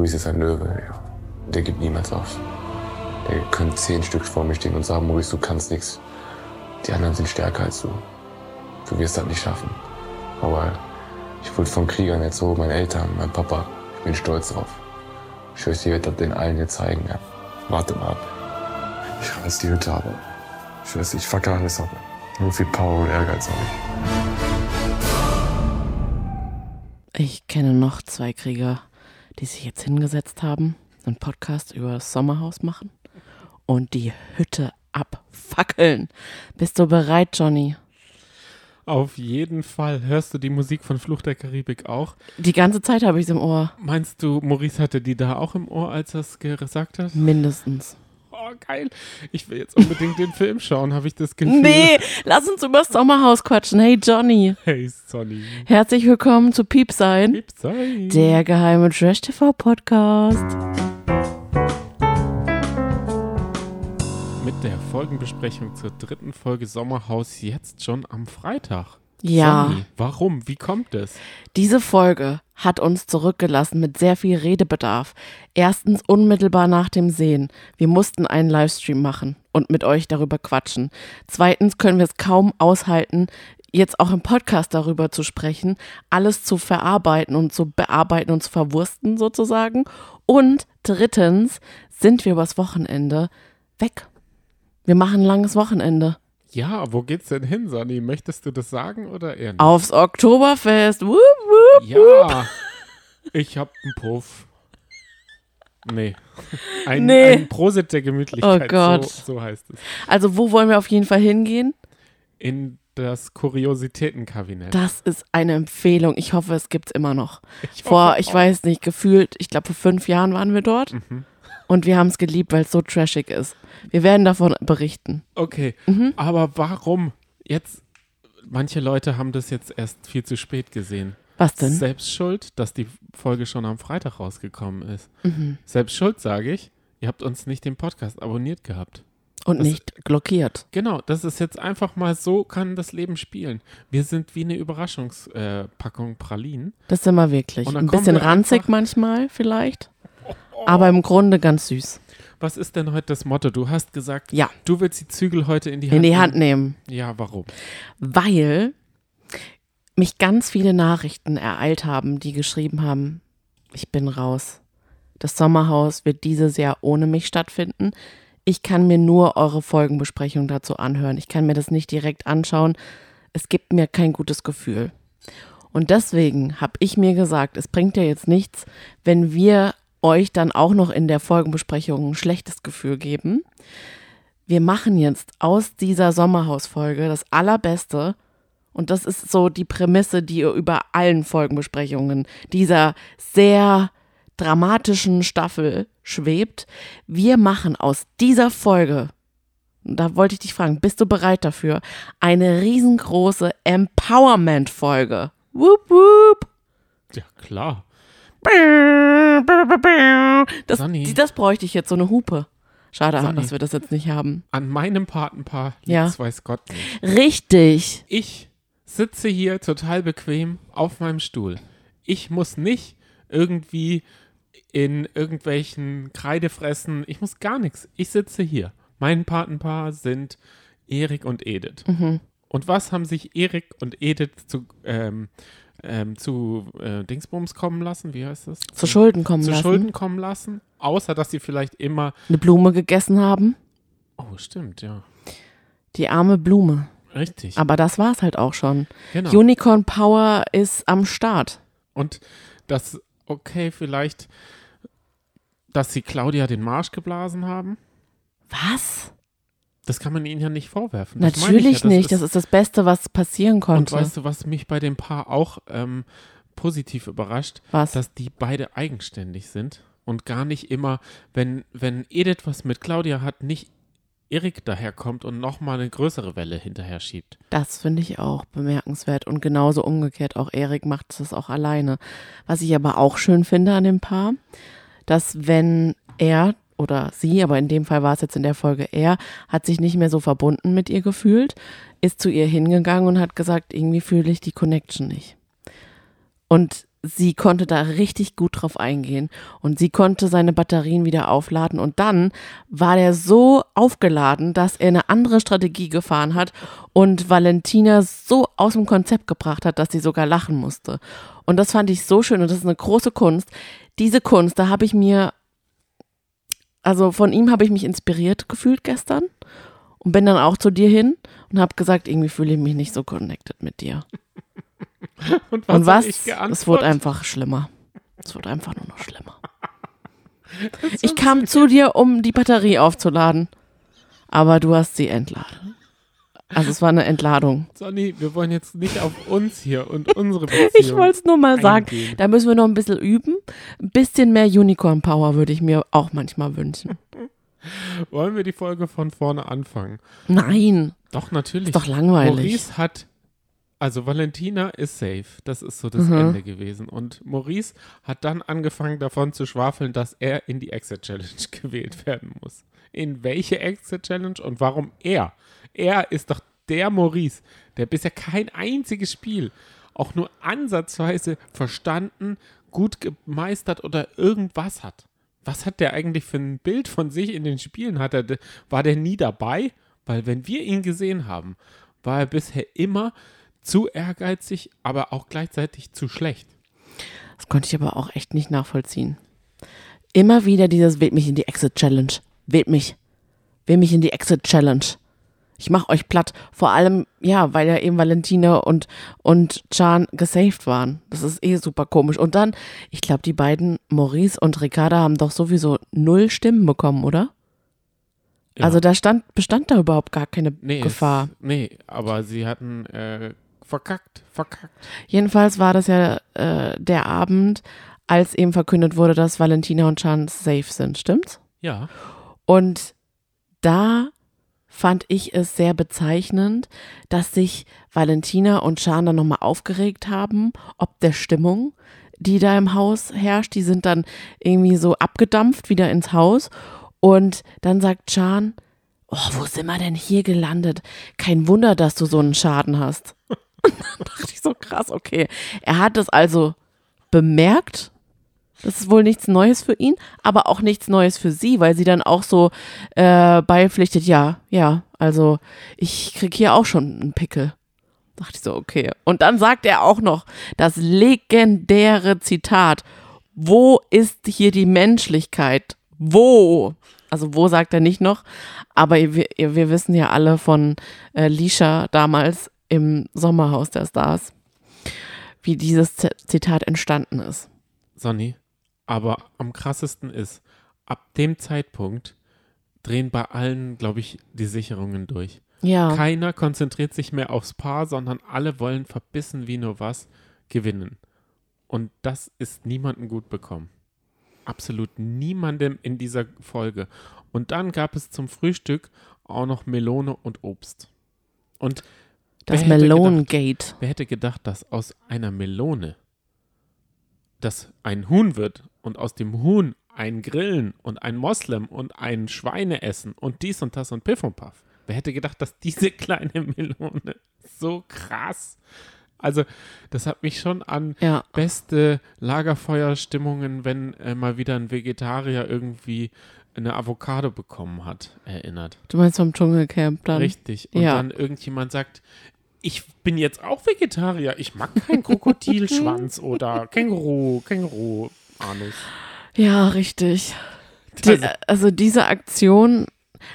Maurice ist ein Löwe, ja. Der gibt niemals auf. Der können zehn Stück vor mir stehen und sagen, Maurice, du kannst nichts. Die anderen sind stärker als du. Du wirst das nicht schaffen. Aber ich wurde von Kriegern erzogen, meine Eltern, mein Papa. Ich bin stolz drauf. Ich schwöre, ich werde das den allen hier zeigen. Ja. Warte mal ab. Ich reiß die Hütte ab. Ich schwöre, ich fucke alles ab. Nur viel Power und Ehrgeiz habe ich. Ich kenne noch zwei Krieger, die sich jetzt hingesetzt haben, einen Podcast über das Sommerhaus machen und die Hütte abfackeln. Bist du bereit, Johnny? Auf jeden Fall. Hörst du die Musik von Fluch der Karibik auch? Die ganze Zeit habe ich es im Ohr. Meinst du, Maurice hatte die da auch im Ohr, als er es gesagt hat? Mindestens. Oh, geil. Ich will jetzt unbedingt den Film schauen, habe ich das Gefühl. Nee, lass uns über das Sommerhaus quatschen. Hey, Johnny. Hey, Sonny. Herzlich willkommen zu Piepsein. Piepsein. Der geheime Trash-TV-Podcast. Mit der Folgenbesprechung zur dritten Folge Sommerhaus jetzt schon am Freitag. Ja. Sonny, warum? Wie kommt es? Diese Folge hat uns zurückgelassen mit sehr viel Redebedarf. Erstens unmittelbar nach dem Sehen. Wir mussten einen Livestream machen und mit euch darüber quatschen. Zweitens können wir es kaum aushalten, jetzt auch im Podcast darüber zu sprechen, alles zu verarbeiten und zu bearbeiten und zu verwursten sozusagen. Und drittens sind wir übers Wochenende weg. Wir machen ein langes Wochenende. Ja, wo geht's denn hin, Sonny? Möchtest du das sagen oder eher nicht? Aufs Oktoberfest. Wupp, wupp, ja, ich hab einen Puff. Nee. Ein, Nee. ein Prosit der Gemütlichkeit. Oh Gott. So, so heißt es. Also wo wollen wir auf jeden Fall hingehen? In das Kuriositätenkabinett. Das ist eine Empfehlung. Ich hoffe, es gibt's immer noch. Ich Vor, ich auch. weiß nicht, gefühlt, ich glaube, vor fünf Jahren waren wir dort. Mhm. Und wir haben es geliebt, weil es so trashig ist. Wir werden davon berichten. Okay, Mhm. aber warum? Jetzt, manche Leute haben das jetzt erst viel zu spät gesehen. Was denn? Selbst schuld, dass die Folge schon am Freitag rausgekommen ist. Mhm. Selbst schuld, sage ich. Ihr habt uns nicht den Podcast abonniert gehabt. Und Das- nicht blockiert. Genau, das ist jetzt einfach mal so, kann das Leben spielen. Wir sind wie eine Überraschungspackung äh, Pralinen. Das sind wir wirklich. Und Ein bisschen wir ranzig manchmal vielleicht. Aber im Grunde ganz süß. Was ist denn heute das Motto? Du hast gesagt, Ja. du willst die Zügel heute in die Hand In die Hand nehmen. Ja, warum? Weil mich ganz viele Nachrichten ereilt haben, die geschrieben haben, ich bin raus. Das Sommerhaus wird dieses Jahr ohne mich stattfinden. Ich kann mir nur eure Folgenbesprechung dazu anhören. Ich kann mir das nicht direkt anschauen. Es gibt mir kein gutes Gefühl. Und deswegen habe ich mir gesagt, es bringt ja jetzt nichts, wenn wir euch dann auch noch in der Folgenbesprechung ein schlechtes Gefühl geben. Wir machen jetzt aus dieser Sommerhausfolge das Allerbeste. Und das ist so die Prämisse, die über allen Folgenbesprechungen dieser sehr dramatischen Staffel schwebt. Wir machen aus dieser Folge, da wollte ich dich fragen, bist du bereit dafür, eine riesengroße Empowerment-Folge. Wup, wup. Ja, klar. Das, Sonny. das bräuchte ich jetzt, so eine Hupe. Schade, Sonny. dass wir das jetzt nicht haben. An meinem Patenpaar Ja. liegt's weiß Gott nicht. Richtig. Ich sitze hier total bequem auf meinem Stuhl. Ich muss nicht irgendwie in irgendwelchen Kreidefressen, ich muss gar nichts. Ich sitze hier. Mein Patenpaar sind Erik und Edith. Mhm. Und was haben sich Erik und Edith zu, ähm, ähm, zu äh, Dingsbums kommen lassen? Wie heißt das? Zu Schulden kommen zu lassen. Schulden kommen lassen? Außer, dass sie vielleicht immer. Eine Blume gegessen haben. Oh, stimmt, ja. Die arme Blume. Richtig. Aber das war's halt auch schon. genau. Unicorn Power ist am Start. Und das, okay, vielleicht, dass sie Claudia den Marsch geblasen haben. Was? Das kann man ihnen ja nicht vorwerfen. Das Natürlich ich ja, nicht. Das ist das Beste, was passieren Und konnte. weißt du, was mich bei dem Paar auch ähm, positiv überrascht? was? Dass die beide eigenständig sind und gar nicht immer, wenn, wenn Edith was mit Claudia hat, nicht Erik daherkommt und nochmal eine größere Welle hinterher schiebt. Das finde ich auch bemerkenswert und genauso umgekehrt. Auch Erik macht das auch alleine. Was ich aber auch schön finde an dem Paar, dass wenn er oder sie, aber in dem Fall war es jetzt in der Folge er, hat sich nicht mehr so verbunden mit ihr gefühlt, ist zu ihr hingegangen und hat gesagt, irgendwie fühle ich die Connection nicht. Und sie konnte da richtig gut drauf eingehen und sie konnte seine Batterien wieder aufladen und dann war der so aufgeladen, dass er eine andere Strategie gefahren hat und Valentina so aus dem Konzept gebracht hat, dass sie sogar lachen musste. Und das fand ich so schön und das ist eine große Kunst. Diese Kunst, da habe ich mir, also von ihm habe ich mich inspiriert gefühlt gestern und bin dann auch zu dir hin und habe gesagt, irgendwie fühle ich mich nicht so connected mit dir. Und Und was? ich geantwortet? Es wurde einfach schlimmer. Es wurde einfach nur noch schlimmer. Ich kam zu dir, um die Batterie aufzuladen. Aber du hast sie entladen. Also es war eine Entladung. Sonny, wir wollen jetzt nicht auf uns hier und unsere Beziehung. Ich wollte es nur mal sagen. eingehen. Da müssen wir noch ein bisschen üben. Ein bisschen mehr Unicorn Power würde ich mir auch manchmal wünschen. Wollen wir die Folge von vorne anfangen? Nein, Doch, natürlich. ist doch langweilig. Maurice hat, also Valentina ist safe. Das ist so das Mhm. Ende gewesen. Und Maurice hat dann angefangen davon zu schwafeln, dass er in die Exit Challenge gewählt werden muss. In welche Exit Challenge und warum er? Er ist doch der Maurice, der bisher kein einziges Spiel auch nur ansatzweise verstanden, gut gemeistert oder irgendwas hat. Was hat der eigentlich für ein Bild von sich in den Spielen? Hat er, war der nie dabei? Weil wenn wir ihn gesehen haben, war er bisher immer zu ehrgeizig, aber auch gleichzeitig zu schlecht. Das konnte ich aber auch echt nicht nachvollziehen. Immer wieder dieses wählt mich in die Exit Challenge. Wählt mich. Wählt mich in die Exit Challenge. Ich mach euch platt. Vor allem, ja, weil ja eben Valentina und, und Chan gesaved waren. Das ist eh super komisch. Und dann, ich glaube, die beiden, Maurice und Ricarda, haben doch sowieso null Stimmen bekommen, oder? Ja. Also da stand, bestand da überhaupt gar keine Nee, Gefahr. Es, nee, aber sie hatten äh, verkackt, verkackt. Jedenfalls war das ja äh, der Abend, als eben verkündet wurde, dass Valentina und Chan safe sind, stimmt's? Ja. Und da fand ich es sehr bezeichnend, dass sich Valentina und Chan dann nochmal aufgeregt haben, ob der Stimmung, die da im Haus herrscht. Die sind dann irgendwie so abgedampft wieder ins Haus. Und dann sagt Chan, oh, wo sind wir denn hier gelandet? Kein Wunder, dass du so einen Schaden hast. Und dann dachte ich so krass, okay. Er hat es also bemerkt. Das ist wohl nichts Neues für ihn, aber auch nichts Neues für sie, weil sie dann auch so äh, beipflichtet, ja, ja, also ich krieg hier auch schon einen Pickel. Dachte ich so, okay. Und dann sagt er auch noch das legendäre Zitat, wo ist hier die Menschlichkeit? Wo? Also wo sagt er nicht noch, aber wir, wir wissen ja alle von äh, Lisha damals im Sommerhaus der Stars, wie dieses Zitat entstanden ist. Sonny, aber am krassesten ist, ab dem Zeitpunkt drehen bei allen, glaube ich, die Sicherungen durch. Ja. Keiner konzentriert sich mehr aufs Paar, sondern alle wollen verbissen wie nur was gewinnen. Und das ist niemandem gut bekommen. Absolut niemandem in dieser Folge. Und dann gab es zum Frühstück auch noch Melone und Obst. Und Das Melonengate. Wer hätte gedacht, dass aus einer Melone das ein Huhn wird und aus dem Huhn ein Grillen und ein Moslem und ein Schweineessen und dies und das und Piff und Puff. Wer hätte gedacht, dass diese kleine Melone so krass. Also, das hat mich schon an Ja. beste Lagerfeuerstimmungen, wenn äh, mal wieder ein Vegetarier irgendwie eine Avocado bekommen hat, erinnert. Du meinst vom Dschungelcamp dann? Richtig. Und Ja. dann irgendjemand sagt, ich bin jetzt auch Vegetarier. Ich mag keinen Krokodilschwanz oder Känguru, Känguru, Anus. Ja, richtig. Die, Also- also diese Aktion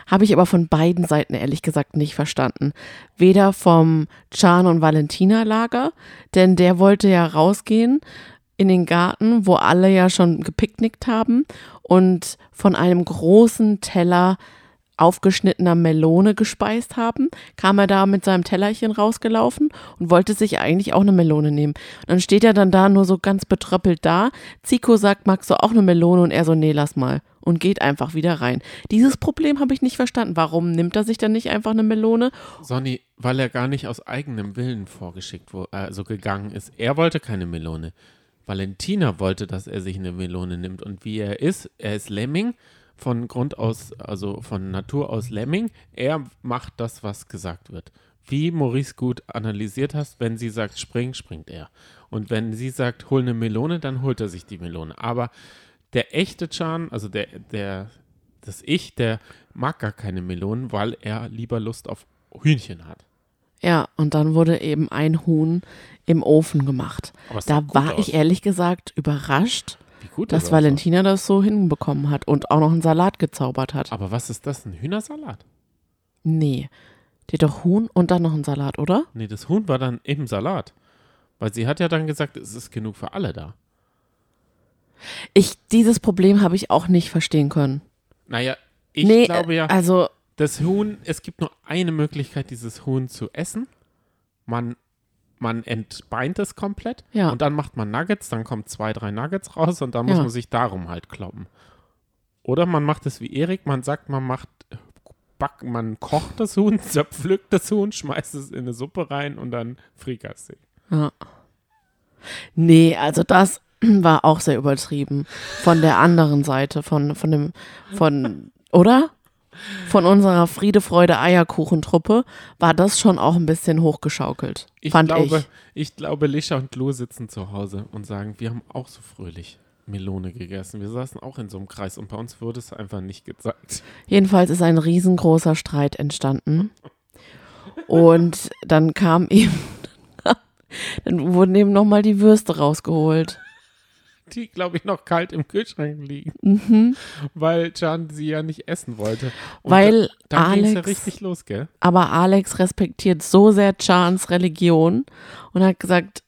habe ich aber von beiden Seiten ehrlich gesagt nicht verstanden. Weder vom Chan und Valentina Lager, denn der wollte ja rausgehen in den Garten, wo alle ja schon gepicknickt haben und von einem großen Teller aufgeschnittener Melone gespeist haben, kam er da mit seinem Tellerchen rausgelaufen und wollte sich eigentlich auch eine Melone nehmen. Und dann steht er dann da nur so ganz betröppelt da. Zico sagt, magst du auch eine Melone? Und er so, nee, lass mal. Und geht einfach wieder rein. Dieses Problem habe ich nicht verstanden. Warum nimmt er sich dann nicht einfach eine Melone? Sonny, weil er gar nicht aus eigenem Willen vorgeschickt wurde, also gegangen ist. Er wollte keine Melone. Valentina wollte, dass er sich eine Melone nimmt. Und wie er ist, er ist Lemming von Grund aus, also von Natur aus Lemming. Er macht das, was gesagt wird. Wie Maurice gut analysiert hast, wenn sie sagt, spring, springt er. Und wenn sie sagt, hol eine Melone, dann holt er sich die Melone. Aber der echte Chan, also der, der, das Ich, der mag gar keine Melonen, weil er lieber Lust auf Hühnchen hat. Ja, und dann wurde eben ein Huhn im Ofen gemacht. Da war aus. ich ehrlich gesagt überrascht, gut dass. Valentina das so hinbekommen hat und auch noch einen Salat gezaubert hat. Aber was ist das? Ein Hühnersalat? Nee. Die hat doch Huhn und dann noch einen Salat, oder? Nee, das Huhn war dann im Salat. Weil sie hat ja dann gesagt, es ist genug für alle da. Ich, dieses Problem habe ich auch nicht verstehen können. Naja, ich nee, glaube ja, also, das Huhn, es gibt nur eine Möglichkeit, dieses Huhn zu essen. Man, man entbeint es komplett Ja. und dann macht man Nuggets, dann kommen zwei, drei Nuggets raus und dann muss Ja. man sich darum halt kloppen. Oder man macht es wie Erik, man sagt, man macht, back, man kocht das Huhn, zerpflückt das Huhn, schmeißt es in eine Suppe rein und dann Frikassee. ja. Nee, also das war auch sehr übertrieben. Von der anderen Seite, von, von dem, von, oder? Von unserer Friede, Freude, Eierkuchentruppe war das schon auch ein bisschen hochgeschaukelt. Ich fand glaube, ich. ich glaube, Lisha und Lou sitzen zu Hause und sagen, wir haben auch so fröhlich Melone gegessen. Wir saßen auch in so einem Kreis und bei uns wurde es einfach nicht gezeigt. Jedenfalls ist ein riesengroßer Streit entstanden. Und dann kam eben, dann wurden eben nochmal die Würste rausgeholt. Die, glaube ich, noch kalt im Kühlschrank liegen, Mhm. weil Can sie ja nicht essen wollte. Und Weil da, dann es ja Alex, richtig los, gell? aber Alex respektiert so sehr Chans Religion und hat gesagt,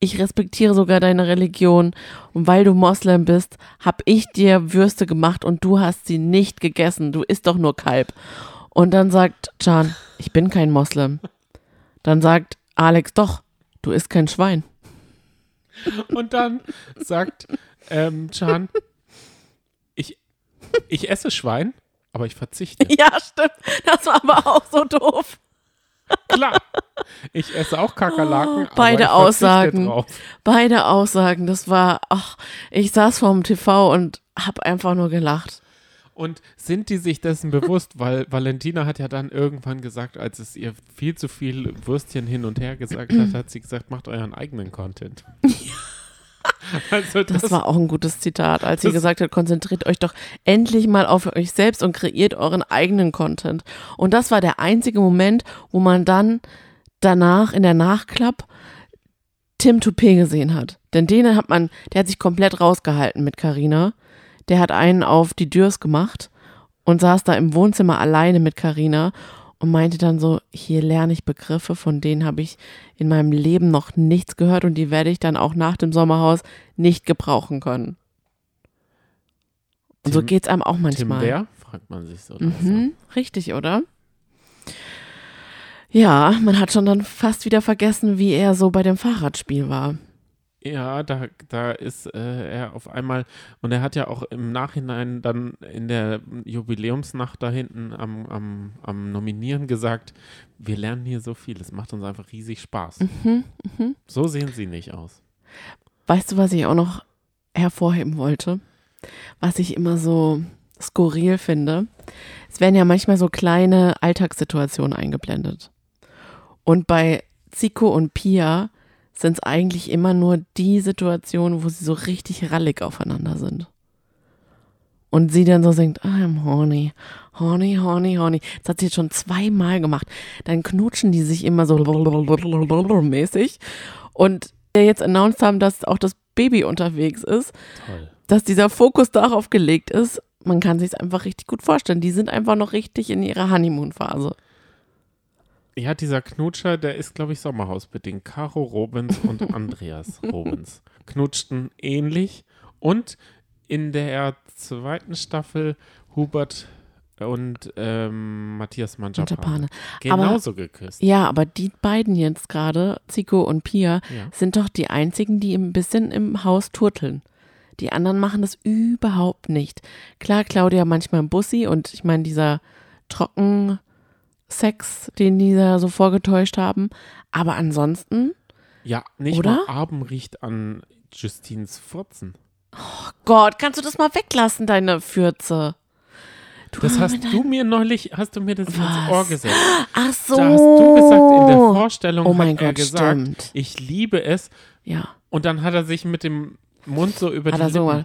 ich respektiere sogar deine Religion und weil du Moslem bist, habe ich dir Würste gemacht und du hast sie nicht gegessen. Du isst doch nur Kalb. Und dann sagt Can, ich bin kein Moslem. Dann sagt Alex, doch, du isst kein Schwein. Und dann sagt ähm, Can, ich, ich esse Schwein, aber ich verzichte. Ja, stimmt. Das war aber auch so doof. Klar, ich esse auch Kakerlaken, aber Beide Aussagen. Drauf. Beide Aussagen, das war, ach, ich saß vorm TV und hab einfach nur gelacht. Und sind die sich dessen bewusst? Weil Valentina hat ja dann irgendwann gesagt, als es ihr viel zu viel Würstchen hin und her gesagt hat, hat sie gesagt, macht euren eigenen Content. also das, Das war auch ein gutes Zitat, als sie gesagt hat, konzentriert euch doch endlich mal auf euch selbst und kreiert euren eigenen Content. Und das war der einzige Moment, wo man dann danach in der Nachklapp Tim Toupé gesehen hat. Denn den hat man, der hat sich komplett rausgehalten mit Karina. Der hat einen auf die Dürs gemacht und saß da im Wohnzimmer alleine mit Karina und meinte dann so, hier lerne ich Begriffe, von denen habe ich in meinem Leben noch nichts gehört und die werde ich dann auch nach dem Sommerhaus nicht gebrauchen können. Und so Tim- geht's einem auch Tim manchmal. wer? Fragt man sich so. Mhm, richtig, oder? Ja, man hat schon dann fast wieder vergessen, wie er so bei dem Fahrradspiel war. Ja, da, da ist äh, er auf einmal, und er hat ja auch im Nachhinein dann in der Jubiläumsnacht da hinten am, am, am Nominieren gesagt, wir lernen hier so viel, es macht uns einfach riesig Spaß. Mhm, So sehen sie nicht aus. Weißt du, was ich auch noch hervorheben wollte? Was ich immer so skurril finde? Es werden ja manchmal so kleine Alltagssituationen eingeblendet. Und bei Zico und Pia sind es eigentlich immer nur die Situationen, wo sie so richtig rallig aufeinander sind. Und sie dann so singt, I'm horny, horny, horny, horny. Das hat sie jetzt schon zweimal gemacht. Dann knutschen die sich immer so mäßig. Und wir jetzt announced haben, dass auch das Baby unterwegs ist, Toll. dass dieser Fokus darauf gelegt ist, man kann sich es einfach richtig gut vorstellen. Die sind einfach noch richtig in ihrer Honeymoon-Phase. Ja, dieser Knutscher, der ist, glaube ich, sommerhausbedingt. Caro Robens und Andreas Robens knutschten ähnlich. Und in der zweiten Staffel Hubert und ähm, Matthias Manjapane. Genauso geküsst. Ja, aber die beiden jetzt gerade, Zico und Pia, Ja. sind doch die einzigen, die ein bisschen im Haus turteln. Die anderen machen das überhaupt nicht. Klar, Claudia manchmal im Bussi und ich meine, dieser Trockensex, den die da so vorgetäuscht haben. Aber ansonsten, Ja, nicht Oder? mal Abend riecht an Justins Furzen. Gott, kannst du das mal weglassen, deine Fürze? Du Das hast du mir neulich, hast du mir das ins Was? Ohr gesetzt. Ach so. Da hast du gesagt, in der Vorstellung Oh mein hat er Gott, gesagt, stimmt. ich liebe es, Ja. Und dann hat er sich mit dem Mund so über Hat die er so Lippen. mal,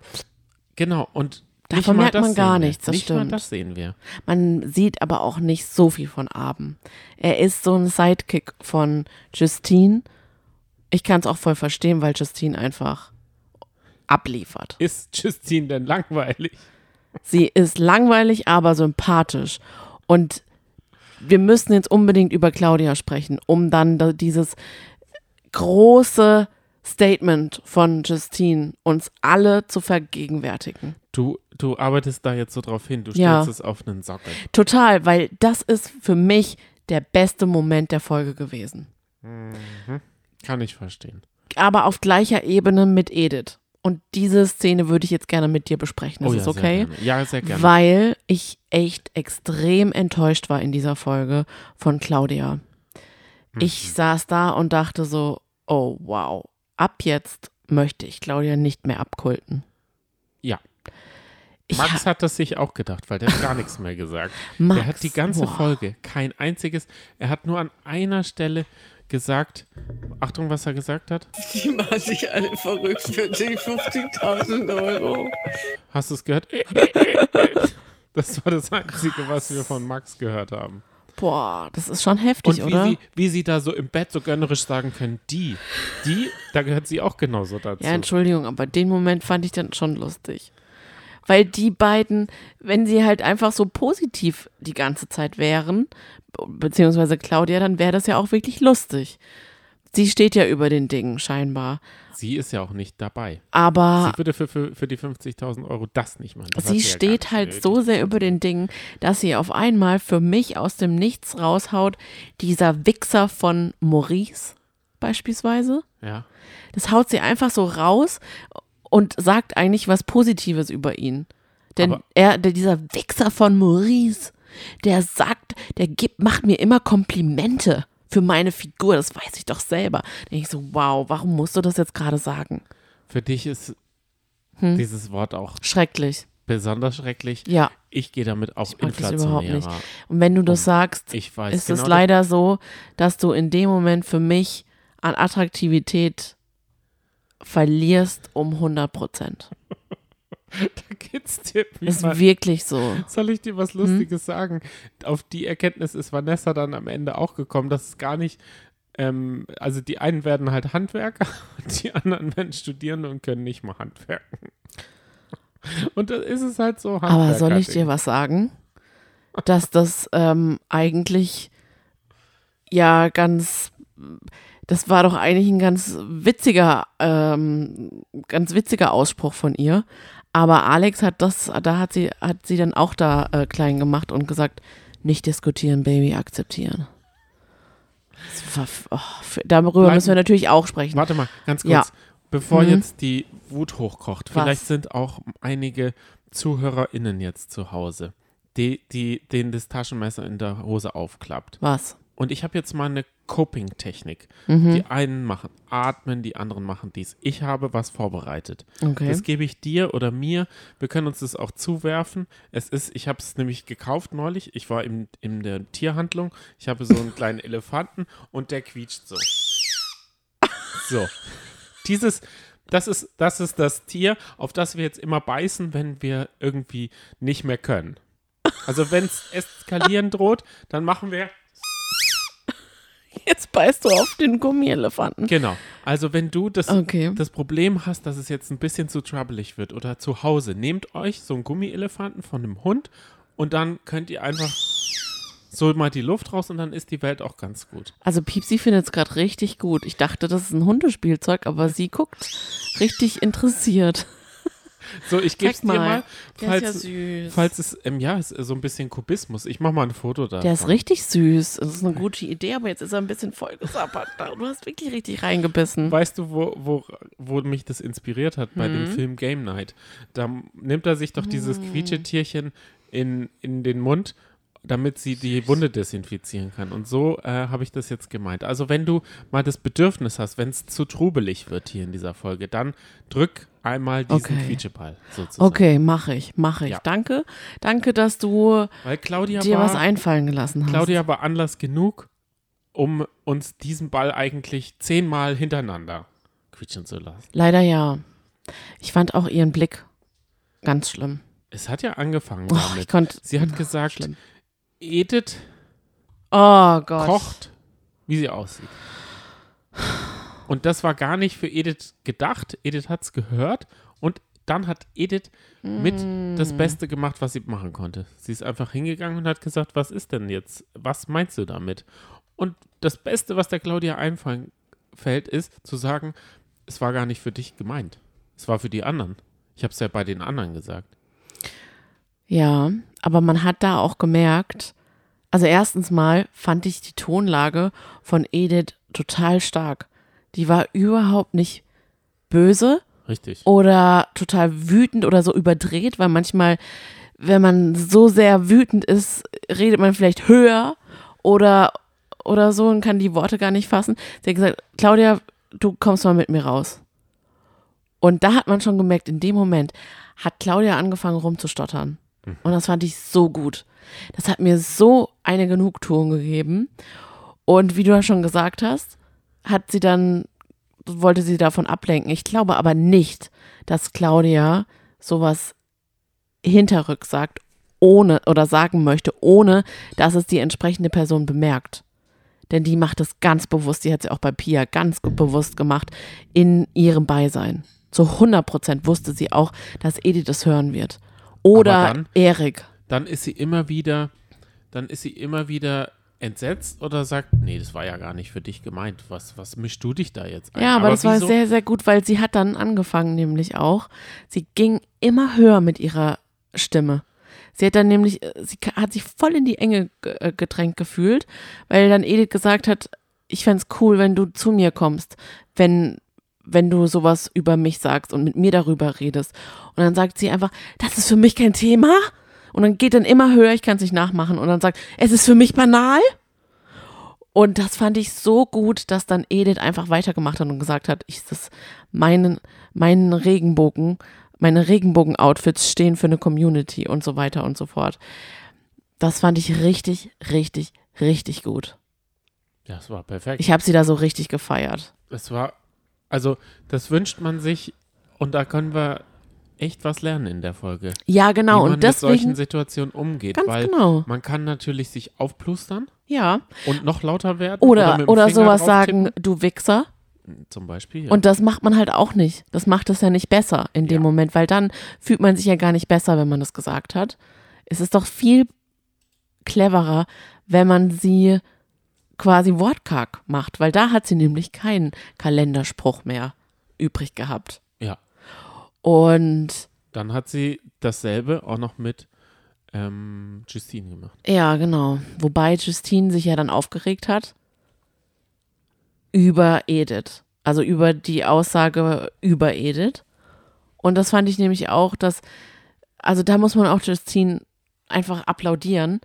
Genau, und Davon mal merkt man gar nichts, das nicht Mal stimmt. das sehen wir. man sieht aber auch nicht so viel von Abend. Er ist so ein Sidekick von Justine. Ich kann es auch voll verstehen, weil Justine einfach abliefert. Ist Justine denn langweilig? Sie ist langweilig, aber sympathisch. Und wir müssen jetzt unbedingt über Claudia sprechen, um dann da- dieses große Statement von Justine uns alle zu vergegenwärtigen. Du, du arbeitest da jetzt so drauf hin, du Ja. stellst es auf einen Sockel. Total, weil das ist für mich der beste Moment der Folge gewesen. Kann ich verstehen. Aber auf gleicher Ebene mit Edith. Und diese Szene würde ich jetzt gerne mit dir besprechen. Ist oh das ja, okay? Sehr gerne. Ja, sehr gerne. Weil ich echt extrem enttäuscht war in dieser Folge von Claudia. Ich Mhm. saß da und dachte so, oh wow, ab jetzt möchte ich Claudia nicht mehr abkulten. Ja. Ich Max hat das sich auch gedacht, weil der hat gar nichts mehr gesagt. Max, er hat die ganze wow. Folge kein einziges, er hat nur an einer Stelle gesagt, Achtung, was er gesagt hat. Die machen sich alle verrückt für die 50.000 Euro. Hast du es gehört? Das war das Einzige, was wir von Max gehört haben. Boah, das ist schon heftig, Und wie oder? sie, wie sie da so im Bett so gönnerisch sagen können, die, die, da gehört sie auch genauso dazu. Ja, Entschuldigung, aber den Moment fand ich dann schon lustig. Weil die beiden, wenn sie halt einfach so positiv die ganze Zeit wären, beziehungsweise Claudia, dann wäre das ja auch wirklich lustig. Sie steht ja über den Dingen scheinbar. sie ist ja auch nicht dabei. Aber Sie würde für, für, für die 50.000 Euro das nicht machen. Das sie ja steht nicht halt nötig. so sehr über den Dingen, dass sie auf einmal für mich aus dem Nichts raushaut, dieser Wichser von Maurice beispielsweise. Ja. Das haut sie einfach so raus und sagt eigentlich was Positives über ihn. Denn Aber- er, der, dieser Wichser von Maurice, der sagt, der gibt, macht mir immer Komplimente für meine Figur, das weiß ich doch selber. Da denke ich so, wow, warum musst du das jetzt gerade sagen? Für dich ist Hm. dieses Wort auch Schrecklich. besonders schrecklich. Ja. Ich gehe damit auch überhaupt inflationärer. nicht. Und wenn du das sagst, Ich weiß ist genau, es leider so, dass du in dem Moment für mich an Attraktivität verlierst um 100 Prozent. da geht's dir wie Ist mal- wirklich so. Soll ich dir was Lustiges sagen? Auf die Erkenntnis ist Vanessa dann am Ende auch gekommen, dass es gar nicht, ähm, also die einen werden halt Handwerker und die anderen werden studieren und können nicht mal handwerken. Und da ist es halt so Aber soll ich dir was sagen? Dass das ähm, eigentlich ja ganz, das war doch eigentlich ein ganz witziger, ähm, ganz witziger Ausspruch von ihr. Aber Alex hat das, da hat sie, hat sie dann auch da äh, klein gemacht und gesagt, nicht diskutieren, Baby, akzeptieren. War, oh, darüber Bleib- müssen wir natürlich auch sprechen. Warte mal, ganz kurz. Ja. Bevor Mhm. jetzt die Wut hochkocht, Was? vielleicht sind auch einige ZuhörerInnen jetzt zu Hause, die, die, denen das Taschenmesser in der Hose aufklappt. Was? Und ich habe jetzt mal eine Coping-Technik. Mhm. Die einen machen atmen, die anderen machen dies. Ich habe was vorbereitet. Okay. Das gebe ich dir oder mir. Wir können uns das auch zuwerfen. Es ist, ich habe es nämlich gekauft neulich. Ich war in, in der Tierhandlung. Ich habe so einen kleinen Elefanten und der quietscht so. So. Dieses, das ist, das ist das Tier, auf das wir jetzt immer beißen, wenn wir irgendwie nicht mehr können. Also wenn es eskalieren droht, dann machen wir Jetzt beißt du auf den Gummielefanten. Genau. Also wenn du das, Okay. das Problem hast, dass es jetzt ein bisschen zu troubelig wird oder zu Hause, nehmt euch so einen Gummielefanten von einem Hund und dann könnt ihr einfach so mal die Luft raus und dann ist die Welt auch ganz gut. Also Piepsi findet es gerade richtig gut. Ich dachte, das ist ein Hundespielzeug, aber sie guckt richtig interessiert. So, ich gebe es dir mal. ist ja falls, süß. falls es, ähm, ja, es ist so ein bisschen Kubismus. Ich mache mal ein Foto da. Der ist richtig süß. Das ist eine gute Idee, aber jetzt ist er ein bisschen vollgesappert. Du hast wirklich richtig reingebissen. Weißt du, wo, wo, wo mich das inspiriert hat bei Mhm. dem Film Game Night? Da nimmt er sich doch dieses Quietschetierchen in, in den Mund, damit sie die Wunde desinfizieren kann. Und so äh, habe ich das jetzt gemeint. Also wenn du mal das Bedürfnis hast, wenn es zu trubelig wird hier in dieser Folge, dann drück einmal diesen Okay. Quietscheball sozusagen. Okay, mache ich, mache ich. Ja. Danke. Danke, dass du dir war, was einfallen gelassen hast. Claudia war Anlass genug, um uns diesen Ball eigentlich zehnmal hintereinander quietschen zu lassen. Leider ja. Ich fand auch ihren Blick ganz schlimm. Es hat ja angefangen Oh, damit. konnte. Sie hat gesagt, schlimm. Edith Oh Gott. kocht, wie sie aussieht. Und das war gar nicht für Edith gedacht. Edith hat es gehört und dann hat Edith mit das Mm. Beste gemacht, was sie machen konnte. Sie ist einfach hingegangen und hat gesagt, was ist denn jetzt? Was meinst du damit? Und das Beste, was der Claudia einfallen fällt, ist zu sagen, es war gar nicht für dich gemeint. Es war für die anderen. Ich habe es ja bei den anderen gesagt. Ja, aber man hat da auch gemerkt, also erstens mal fand ich die Tonlage von Edith total stark. Die war überhaupt nicht böse Richtig. oder total wütend oder so überdreht, weil manchmal, wenn man so sehr wütend ist, redet man vielleicht höher oder, oder so und kann die Worte gar nicht fassen. Sie hat gesagt, Claudia, du kommst mal mit mir raus. Und da hat man schon gemerkt, in dem Moment hat Claudia angefangen rumzustottern. Und das fand ich so gut. Das hat mir so eine Genugtuung gegeben. Und wie du ja schon gesagt hast, hat sie dann, wollte sie davon ablenken. Ich glaube aber nicht, dass Claudia sowas hinterrück sagt, ohne oder sagen möchte, ohne dass es die entsprechende Person bemerkt. Denn die macht es ganz bewusst, die hat sie auch bei Pia ganz bewusst gemacht, in ihrem Beisein. Zu 100 Prozent wusste sie auch, dass Edith es hören wird. Oder Aber dann- Erik. Dann ist sie immer wieder, dann ist sie immer wieder entsetzt oder sagt, nee, das war ja gar nicht für dich gemeint. Was, was mischst du dich da jetzt ein? Ja, aber, das war wieso? sehr, sehr gut, weil sie hat dann angefangen, nämlich auch. Sie ging immer höher mit ihrer Stimme. Sie hat dann nämlich, äh, sie hat sich voll in die Enge ge- äh, gedrängt gefühlt, weil dann Edith gesagt hat, ich fänd's cool, wenn du zu mir kommst, wenn, wenn du sowas über mich sagst und mit mir darüber redest. Und dann sagt sie einfach, das ist für mich kein Thema. Und dann geht dann immer höher, ich kann es nicht nachmachen. Und dann sagt, es ist für mich banal. Und das fand ich so gut, dass dann Edith einfach weitergemacht hat und gesagt hat, ich das meinen, meinen Regenbogen, meine Regenbogen-Outfits stehen für eine Community und so weiter und so fort. Das fand ich richtig, richtig, richtig gut. Ja, es war perfekt. Ich habe sie da so richtig gefeiert. Es war, also, das wünscht man sich und da können wir echt was lernen in der Folge. Ja, genau. wie man Und mit solchen deswegen, Situationen umgeht, ganz weil genau. man kann natürlich sich aufplustern Ja. und noch lauter werden. Oder, oder, Finger sowas sagen, du Wichser. Zum Beispiel, ja. Und das macht man halt auch nicht. Das macht es ja nicht besser in dem Ja. Moment, weil dann fühlt man sich ja gar nicht besser, wenn man das gesagt hat. Es ist doch viel cleverer, wenn man sie quasi wortkarg macht, weil da hat sie nämlich keinen Kalenderspruch mehr übrig gehabt. ja. Und Dann hat sie dasselbe auch noch mit ähm, Justine gemacht. ja, genau. Wobei Justine sich ja dann aufgeregt hat über Edith. Also über die Aussage über Edith. Und das fand ich nämlich auch, dass, also da muss man auch Justine einfach applaudieren,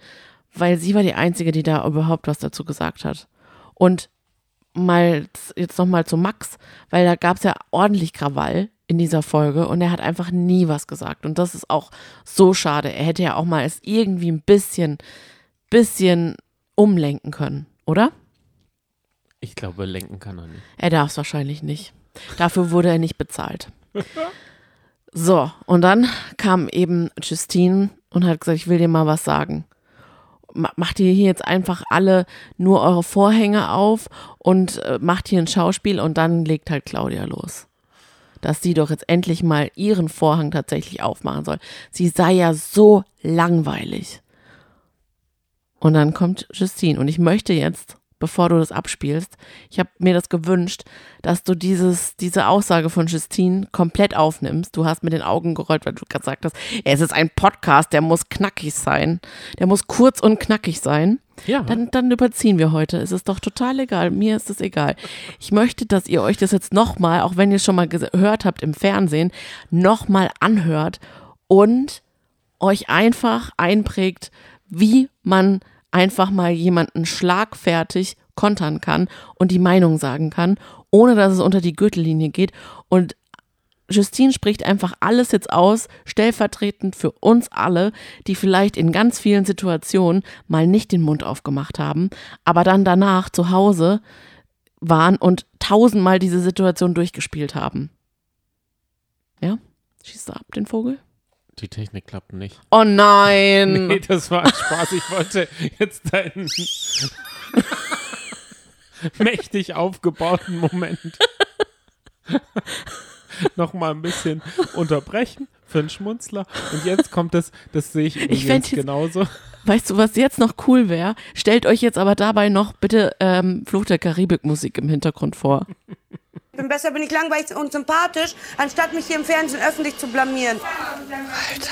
weil sie war die Einzige, die da überhaupt was dazu gesagt hat. Und mal jetzt nochmal zu Max, weil da gab es ja ordentlich Krawall in dieser Folge und er hat einfach nie was gesagt. Und das ist auch so schade. Er hätte ja auch mal es irgendwie ein bisschen, bisschen umlenken können, oder? Ich glaube, lenken kann er nicht. Er darf es wahrscheinlich nicht. Dafür wurde er nicht bezahlt. So, und dann kam eben Justine und hat gesagt, ich will dir mal was sagen. Ma- Macht ihr hier jetzt einfach alle nur eure Vorhänge auf und äh, macht hier ein Schauspiel und dann legt halt Claudia los. Dass sie doch jetzt endlich mal ihren Vorhang tatsächlich aufmachen soll. Sie sei ja so langweilig. Und dann kommt Justine. Und ich möchte jetzt, bevor du das abspielst, ich habe mir das gewünscht, dass du dieses, diese Aussage von Justine komplett aufnimmst. Du hast mit den Augen gerollt, weil du gesagt hast, es ist ein Podcast, der muss knackig sein. Der muss kurz und knackig sein. Ja, Dann, dann überziehen wir heute. Es ist doch total egal. Mir ist es egal. Ich möchte, dass ihr euch das jetzt nochmal, auch wenn ihr es schon mal gehört habt im Fernsehen, nochmal anhört und euch einfach einprägt, wie man einfach mal jemanden schlagfertig kontern kann und die Meinung sagen kann, ohne dass es unter die Gürtellinie geht. Und Justine spricht einfach alles jetzt aus, stellvertretend für uns alle, die vielleicht in ganz vielen Situationen mal nicht den Mund aufgemacht haben, aber dann danach zu Hause waren und tausendmal diese Situation durchgespielt haben. Ja? Schießt du ab, den Vogel? Die Technik klappt nicht. Oh nein! Nee, das war ein Spaß. Ich wollte jetzt deinen mächtig aufgebauten Moment noch mal ein bisschen unterbrechen für einen Schmunzler. Und jetzt kommt das, das sehe ich übrigens jetzt- genauso. Weißt du, was jetzt noch cool wäre? Stellt euch jetzt aber dabei noch bitte ähm, Fluch der Karibik Musik im Hintergrund vor. Bin besser bin ich langweilig und sympathisch, anstatt mich hier im Fernsehen öffentlich zu blamieren. Alter.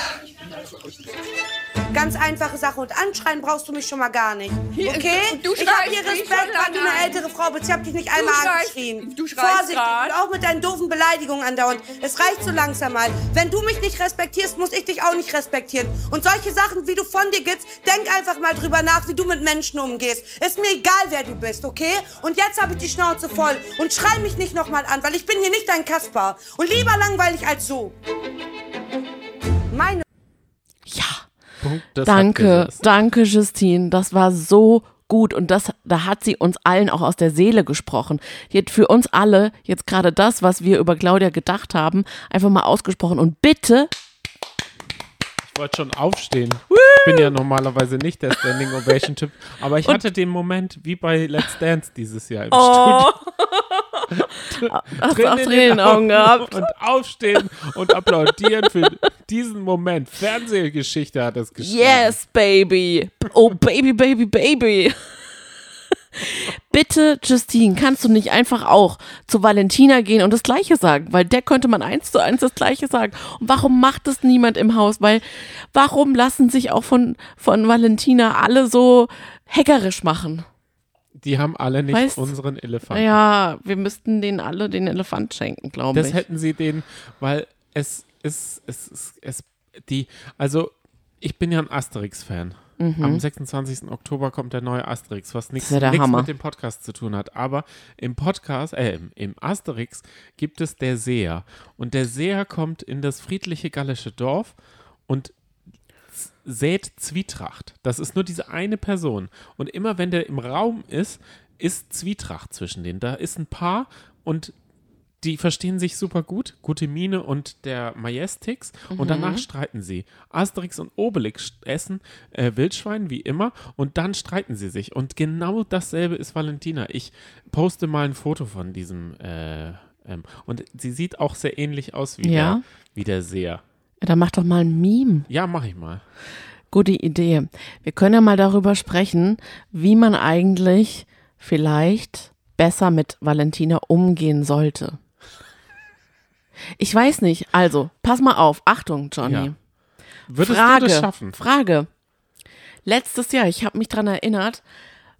Ganz einfache Sache und anschreien brauchst du mich schon mal gar nicht. Okay? und du ich hab schreist hier Respekt, weil du eine ältere Frau bist. Ich hab dich nicht einmal schreist- angeschrien. du schreist Vorsichtig grad. und auch mit deinen doofen Beleidigungen andauernd. Es reicht so langsam mal. Wenn du mich nicht respektierst, muss ich dich auch nicht respektieren. Und solche Sachen, wie du von dir gibst, denk einfach mal drüber nach, wie du mit Menschen umgehst. Ist mir egal, wer du bist, okay? Und jetzt habe ich die Schnauze voll und schrei mich nicht nochmal an, weil ich bin hier nicht dein Kasper. Und lieber langweilig als so. Meine Ja. Punkt, danke, danke, Justine. Das war so gut und das, da hat sie uns allen auch aus der Seele gesprochen. Hat für uns alle jetzt gerade das, was wir über Claudia gedacht haben, einfach mal ausgesprochen. Und bitte, Ich wollte schon aufstehen. Ich bin ja normalerweise nicht der Standing Ovation-Typ, aber ich hatte den Moment wie bei Let's Dance dieses Jahr im oh, Studio. Hast du auch Tränen Augen gehabt. Und aufstehen und applaudieren für diesen Moment. Fernsehgeschichte hat es geschrieben. Yes, baby. Oh, baby, baby, baby. Bitte, Justine, kannst du nicht einfach auch zu Valentina gehen und das Gleiche sagen? Weil der könnte man eins zu eins das Gleiche sagen. Und warum macht es niemand im Haus? Weil, warum lassen sich auch von, von Valentina alle so hackerisch machen? Die haben alle nicht Weißt- unseren Elefanten. Ja, wir müssten denen alle den Elefant schenken, glaube Das ich. hätten sie den, weil es ist, es ist, es, die, also ich bin ja ein Asterix-Fan. Am 26. Oktober kommt der neue Asterix, was nichts Mhm. mit dem Podcast zu tun hat. Aber im Podcast, äh, im, im Asterix gibt es der Seher. Und der Seher kommt in das friedliche gallische Dorf und sät Zwietracht. Das ist nur diese eine Person. Und immer wenn der im Raum ist, ist Zwietracht zwischen denen. Da ist ein Paar und die verstehen sich super gut, gute Mine und der Majestix und danach streiten sie. Asterix und Obelix essen äh, Wildschwein wie immer und dann streiten sie sich und genau dasselbe ist Valentina. Ich poste mal ein Foto von diesem äh, ähm, und sie sieht auch sehr ähnlich aus wie, Ja? der, wie der Seher. Ja, dann mach doch mal ein Meme. Ja, mach ich mal. Gute Idee. Wir können ja mal darüber sprechen, wie man eigentlich vielleicht besser mit Valentina umgehen sollte. Ich weiß nicht. Also, pass mal auf. Achtung, Johnny. Ja. Würdest Frage. du das schaffen? Frage. Letztes Jahr, ich habe mich dran erinnert,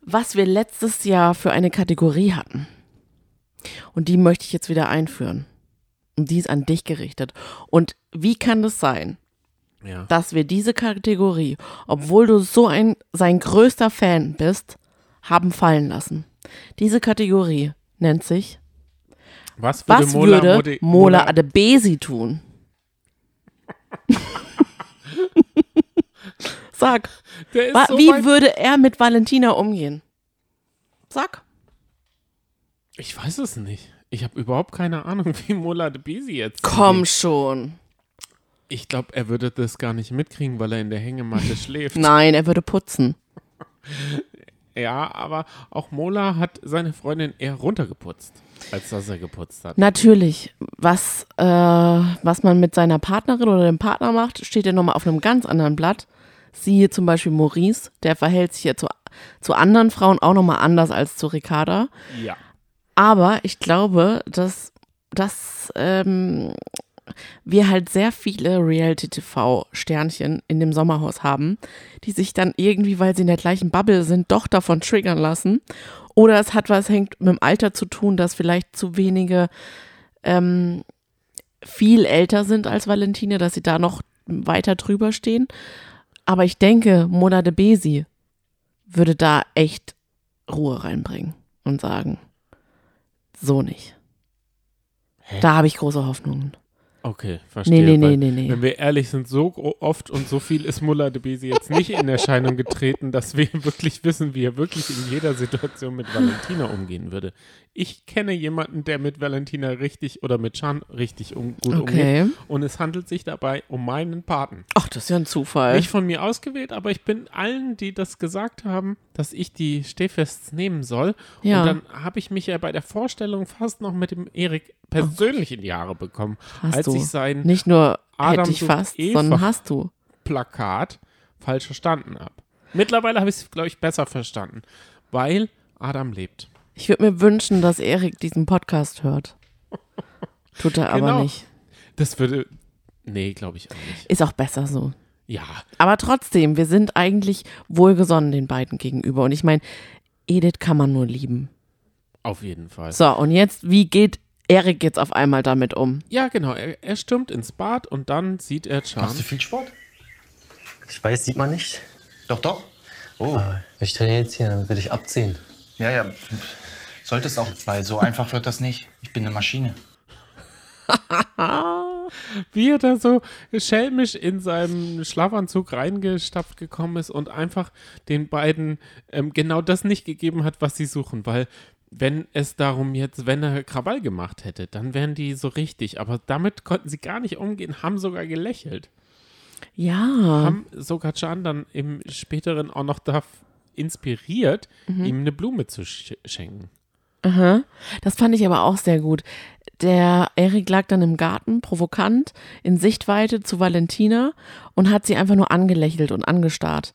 was wir letztes Jahr für eine Kategorie hatten. Und die möchte ich jetzt wieder einführen. Und die ist an dich gerichtet. Und wie kann das sein? Ja. dass wir diese Kategorie, obwohl du so ein sein größter Fan bist, haben fallen lassen. Diese Kategorie nennt sich Was würde Was Mola, würde Modi- Mola Adebesi tun? Sag, so wie würde er mit Valentina umgehen? Sag. Ich weiß es nicht. Ich habe überhaupt keine Ahnung, wie Mola de Bisi jetzt. Komm umgeht. schon. Ich glaube, er würde das gar nicht mitkriegen, weil er in der Hängematte schläft. Nein, er würde putzen. Ja, aber auch Mola hat seine Freundin eher runtergeputzt, als dass er geputzt hat. Natürlich, was, äh, was man mit seiner Partnerin oder dem Partner macht, steht ja nochmal auf einem ganz anderen Blatt. Siehe zum Beispiel Maurice, der verhält sich ja zu, zu anderen Frauen auch nochmal anders als zu Ricarda. Ja. Aber ich glaube, dass, dass ähm, wir halt sehr viele Reality-TV-Sternchen in dem Sommerhaus haben, die sich dann irgendwie, weil sie in der gleichen Bubble sind, doch davon triggern lassen. Oder es hat was, hängt mit dem Alter zu tun, dass vielleicht zu wenige ähm, viel älter sind als Valentina, dass sie da noch weiter drüber stehen. Aber ich denke, Mona de Besi würde da echt Ruhe reinbringen und sagen, so nicht. Hä? Da habe ich große Hoffnungen. Okay, verstehe. Nee, nee, nee, nee. Wenn wir ehrlich sind, so oft und so viel ist Mulla de Besi jetzt nicht in Erscheinung getreten, dass wir wirklich wissen, wie er wirklich in jeder Situation mit Valentina umgehen würde. Ich kenne jemanden, der mit Valentina richtig oder mit Chan richtig um, gut Okay. umgeht. Und es handelt sich dabei um meinen Paten. Ach, das ist ja ein Zufall. Nicht von mir ausgewählt, aber ich bin allen, die das gesagt haben, dass ich die Stehfests nehmen soll. Ja. Und dann habe ich mich ja bei der Vorstellung fast noch mit dem Erik persönlich in die Haare bekommen, hast als du. ich sein Nicht nur Adam hätte ich fast, Eva. sondern hast du. Plakat falsch verstanden habe. Mittlerweile habe ich es, glaube ich, besser verstanden, weil Adam lebt. Ich würde mir wünschen, dass Erik diesen Podcast hört. Tut er aber Genau. nicht. Das würde. Nee, glaube ich auch nicht. Ist auch besser so. Ja, Aber trotzdem, wir sind eigentlich wohlgesonnen den beiden gegenüber. Und ich meine, Edith kann man nur lieben. auf jeden Fall. So, und jetzt, wie geht Erik jetzt auf einmal damit um? Ja, genau. Er, er stürmt ins Bad und dann sieht er Chan. Machst du viel Sport? Ich weiß, sieht man nicht. Doch, doch. Oh. Ich trainiere jetzt hier, dann will ich abziehen. Ja, ja. Solltest auch, weil so einfach wird das nicht. Ich bin eine Maschine. wie er da so schelmisch in seinem Schlafanzug reingestapft gekommen ist und einfach den beiden ähm, genau das nicht gegeben hat, was sie suchen, weil wenn es darum jetzt, wenn er Krawall gemacht hätte, dann wären die so richtig, aber damit konnten sie gar nicht umgehen, haben sogar gelächelt, Ja. haben sogar Chan dann im späteren auch noch da inspiriert, ihm eine Blume zu sch schenken. Aha. Das fand ich aber auch sehr gut. Der Erik lag dann im Garten, provokant, in Sichtweite zu Valentina und hat sie einfach nur angelächelt und angestarrt.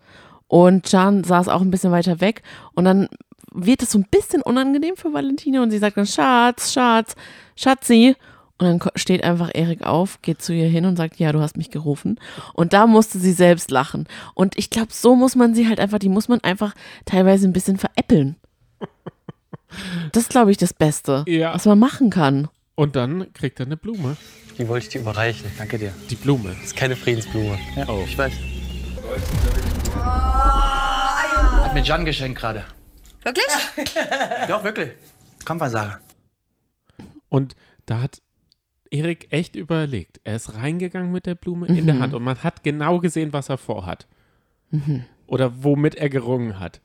Und Can saß auch ein bisschen weiter weg und dann wird es so ein bisschen unangenehm für Valentina und sie sagt dann, Schatz, Schatz, Schatzi. Und dann steht einfach Erik auf, geht zu ihr hin und sagt, ja, du hast mich gerufen. Und da musste sie selbst lachen. Und ich glaube, so muss man sie halt einfach, die muss man einfach teilweise ein bisschen veräppeln. Das ist, glaube ich, das Beste, Ja. was man machen kann. Und dann kriegt er eine Blume. Die wollte ich dir überreichen. Danke dir. Die Blume. Das ist keine Friedensblume. Ja, Oh. ich weiß. Hat mir Jan geschenkt gerade. Wirklich? Doch, wirklich. Kampfansage. Und da hat Erik echt überlegt. Er ist reingegangen mit der Blume in der Hand und man hat genau gesehen, was er vorhat. Oder womit er gerungen hat.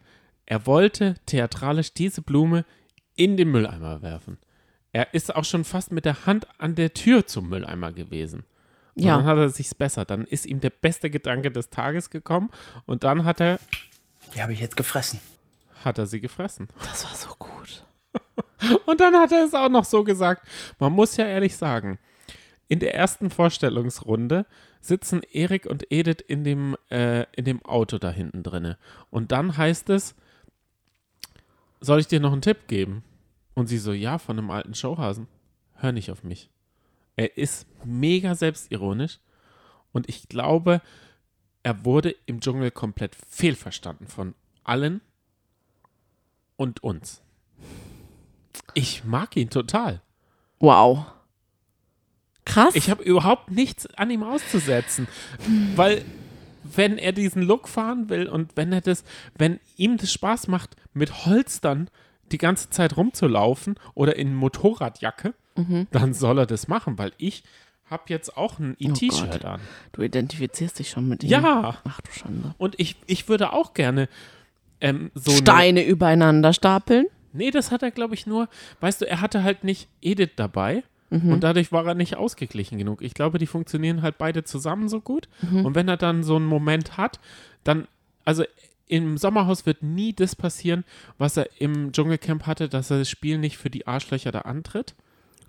Er wollte theatralisch diese Blume in den Mülleimer werfen. Er ist auch schon fast mit der Hand an der Tür zum Mülleimer gewesen. Und Ja. dann hat er sich's besser. Dann ist ihm der beste Gedanke des Tages gekommen und dann hat er, Die habe ich jetzt gefressen. hat er sie gefressen. Das war so gut. Und dann hat er es auch noch so gesagt. Man muss ja ehrlich sagen, in der ersten Vorstellungsrunde sitzen Erik und Edith in dem, äh, in dem Auto da hinten drinne. Und dann heißt es, soll ich dir noch einen Tipp geben? Und sie so, ja, von einem alten Showhasen. Hör nicht auf mich. Er ist mega selbstironisch und ich glaube, er wurde im Dschungel komplett fehlverstanden von allen und uns. Ich mag ihn total. Wow. Krass. Ich habe überhaupt nichts an ihm auszusetzen, weil wenn er diesen Look fahren will und wenn er das, wenn ihm das Spaß macht, mit Holstern die ganze Zeit rumzulaufen oder in Motorradjacke, dann soll er das machen, weil ich habe jetzt auch ein E-T-Shirt Gott. an. du identifizierst dich schon mit ihm. Ja, Ach du Schande. und ich, ich würde auch gerne ähm, so eine- Steine übereinander stapeln. Nee, das hat er, glaube ich, nur, weißt du, er hatte halt nicht Edith dabei und dadurch war er nicht ausgeglichen genug. Ich glaube, die funktionieren halt beide zusammen so gut. Und wenn er dann so einen Moment hat, dann, also im Sommerhaus wird nie das passieren, was er im Dschungelcamp hatte, dass er das Spiel nicht für die Arschlöcher da antritt.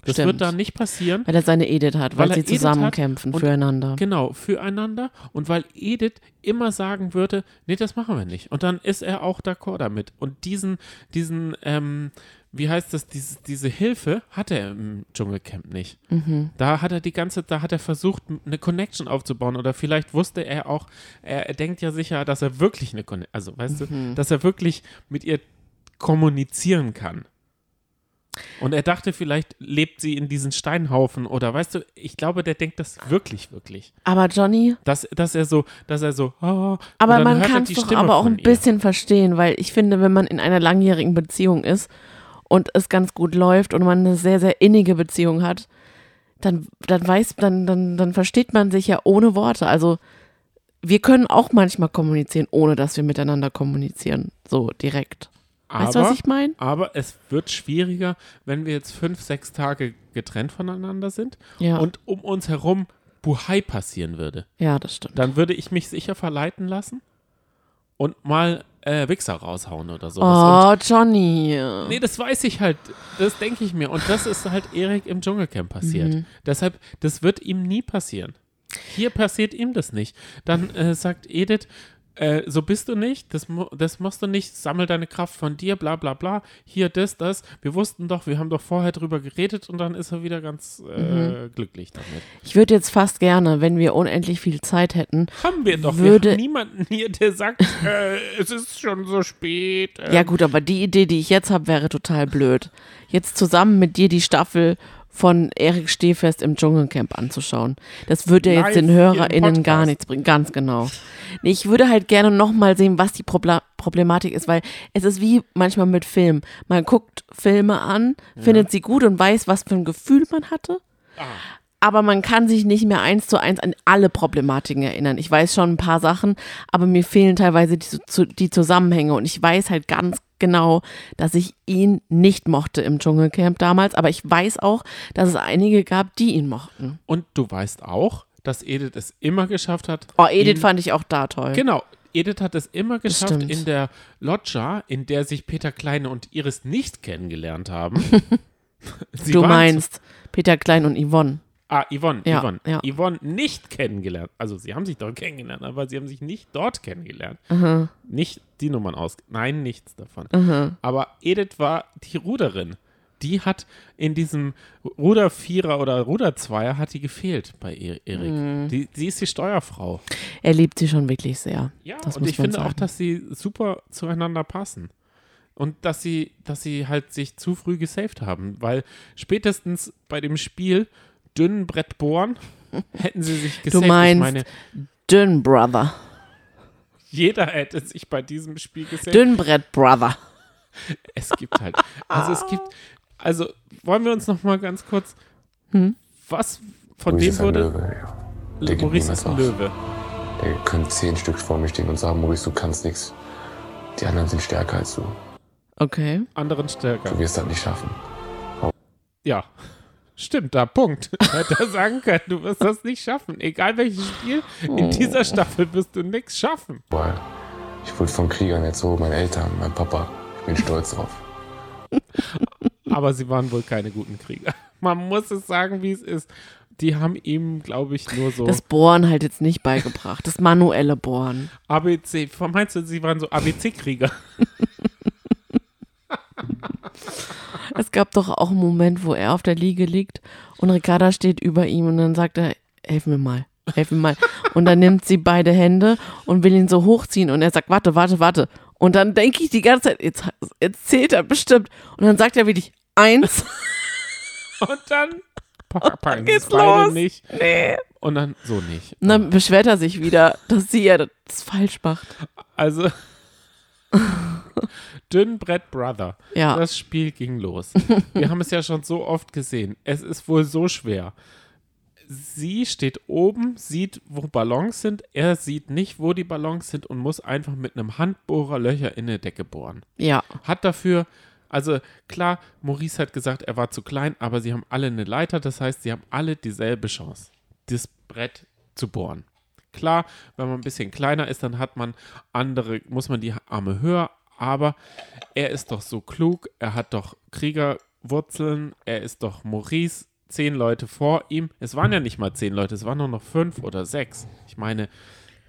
Das Stimmt. wird da nicht passieren. Weil er seine Edith hat, weil, Weil sie Edith zusammen hat kämpfen und- füreinander. Genau, füreinander. Und weil Edith immer sagen würde, nee, das machen wir nicht. Und dann ist er auch d'accord damit. Und diesen, diesen, ähm, wie heißt das, diese, diese Hilfe hat er im Dschungelcamp nicht. Da hat er die ganze, da hat er versucht, eine Connection aufzubauen. Oder vielleicht wusste er auch, er, er denkt ja sicher, dass er wirklich eine Connection, also weißt du, dass er wirklich mit ihr kommunizieren kann. Und er dachte, vielleicht lebt sie in diesen Steinhaufen oder weißt du, ich glaube, der denkt das wirklich, wirklich. Aber Johnny, Dass, dass er so, dass er so, oh, aber man kann es die doch Stimme aber auch ein bisschen verstehen, weil ich finde, wenn man in einer langjährigen Beziehung ist und es ganz gut läuft und man eine sehr, sehr innige Beziehung hat, dann, dann weiß, dann, dann, dann versteht man sich ja ohne Worte. Also wir können auch manchmal kommunizieren, ohne dass wir miteinander kommunizieren. So direkt. Weißt du, was ich meine? Aber es wird schwieriger, wenn wir jetzt fünf, sechs Tage getrennt voneinander sind Ja. und um uns herum Buhai passieren würde. Ja, das stimmt. Dann würde ich mich sicher verleiten lassen und mal äh, Wichser raushauen oder sowas. Oh, Johnny. Und, nee, das weiß ich halt. Das denke ich mir. Und das ist halt Erik im Dschungelcamp passiert. Mhm. Deshalb, das wird ihm nie passieren. Hier passiert ihm das nicht. Dann äh, sagt Edith, äh, so bist du nicht, das, das machst du nicht, sammel deine Kraft von dir, bla bla bla. Hier, das, das. Wir wussten doch, wir haben doch vorher drüber geredet und dann ist er wieder ganz äh, Mhm. glücklich damit. Ich würde jetzt fast gerne, wenn wir unendlich viel Zeit hätten, Haben wir doch. Würde- wir niemanden hier, der sagt, äh, es ist schon so spät. Äh, Ja, gut, aber die Idee, die ich jetzt habe, wäre total blöd. Jetzt zusammen mit dir die Staffel von Erik Stehfest im Dschungelcamp anzuschauen. Das würde ja jetzt den HörerInnen gar nichts bringen. Ganz genau. Ich würde halt gerne nochmal sehen, was die Probla Problematik ist, weil es ist wie manchmal mit Filmen. Man guckt Filme an, findet sie gut und weiß, was für ein Gefühl man hatte. Aber man kann sich nicht mehr eins zu eins an alle Problematiken erinnern. Ich weiß schon ein paar Sachen, aber mir fehlen teilweise die, die Zusammenhänge. Und ich weiß halt ganz genau, dass ich ihn nicht mochte im Dschungelcamp damals. Aber ich weiß auch, dass es einige gab, die ihn mochten. Und du weißt auch, dass Edith es immer geschafft hat. Oh, Edith fand ich auch da toll. Genau. Edith hat es immer geschafft in der Loggia, in der sich Peter Kleine und Iris nicht kennengelernt haben. Du meinst Peter Klein und Yvonne. Ah, Yvonne, Ja, Yvonne. ja. Yvonne nicht kennengelernt. Also sie haben sich dort kennengelernt, aber sie haben sich nicht dort kennengelernt. Nicht die Nummern aus. Nein, nichts davon. Aber Edith war die Ruderin. Die hat in diesem Rudervierer oder Ruderzweier hat die gefehlt bei Erik. Mhm. Die, die ist die Steuerfrau. Er liebt sie schon wirklich sehr. Ja, das und ich finde sagen. auch, dass sie super zueinander passen. Und dass sie, dass sie halt sich zu früh gesaved haben, weil spätestens bei dem Spiel dünnen Brett bohren, hätten sie sich gesaved. meinst- ich meine, Dünn Brother. jeder hätte sich bei diesem Spiel gesaved. Dünnbrett Brother. Es gibt halt, also es gibt, also wollen wir uns noch mal ganz kurz, Hm? was von Maurice dem ist ein wurde, Löwe, ja. Der gibt Maurice ist ein auf. Löwe. Der könnte zehn Stück vor mir stehen und sagen, Maurice, du kannst nichts. Die anderen sind stärker als du. Okay. Anderen stärker. Du wirst das nicht schaffen. Ja, stimmt, da Punkt. Hätte er sagen können, du wirst das nicht schaffen. Egal welches Spiel, in dieser Staffel wirst du nichts schaffen. Weil ich wurde von Kriegern erzogen, meine Eltern, mein Papa. Ich bin stolz drauf. Aber sie waren wohl keine guten Krieger. Man muss es sagen, wie es ist. Die haben ihm, glaube ich, nur so Das Bohren halt jetzt nicht beigebracht. Das manuelle Bohren. ABC. Meinst du, sie waren so ABC-Krieger? Es gab doch auch einen Moment, wo er auf der Liege liegt und Ricarda steht über ihm und dann sagt er, helf mir mal, helf mir mal. Und dann nimmt sie beide Hände und will ihn so hochziehen und er sagt, warte, warte, warte. Und dann denke ich die ganze Zeit, jetzt, jetzt zählt er bestimmt. Und dann sagt er wirklich, eins. Und dann sie es geht's los. nicht. Nee. Und dann so nicht. Und dann beschwert er sich wieder, dass sie ja das falsch macht. Also, Dünnbrett Brother. Ja. Das Spiel ging los. Wir haben es ja schon so oft gesehen. Es ist wohl so schwer. Sie steht oben, sieht, wo Ballons sind. Er sieht nicht, wo die Ballons sind und muss einfach mit einem Handbohrer Löcher in eine Decke bohren. Ja. Hat dafür, also klar, Maurice hat gesagt, er war zu klein, aber sie haben alle eine Leiter. Das heißt, sie haben alle dieselbe Chance, das Brett zu bohren. Klar, wenn man ein bisschen kleiner ist, dann hat man andere, muss man die Arme höher, aber er ist doch so klug, er hat doch Kriegerwurzeln, er ist doch Maurice, zehn Leute vor ihm. Es waren ja nicht mal zehn Leute, es waren nur noch fünf oder sechs. Ich meine,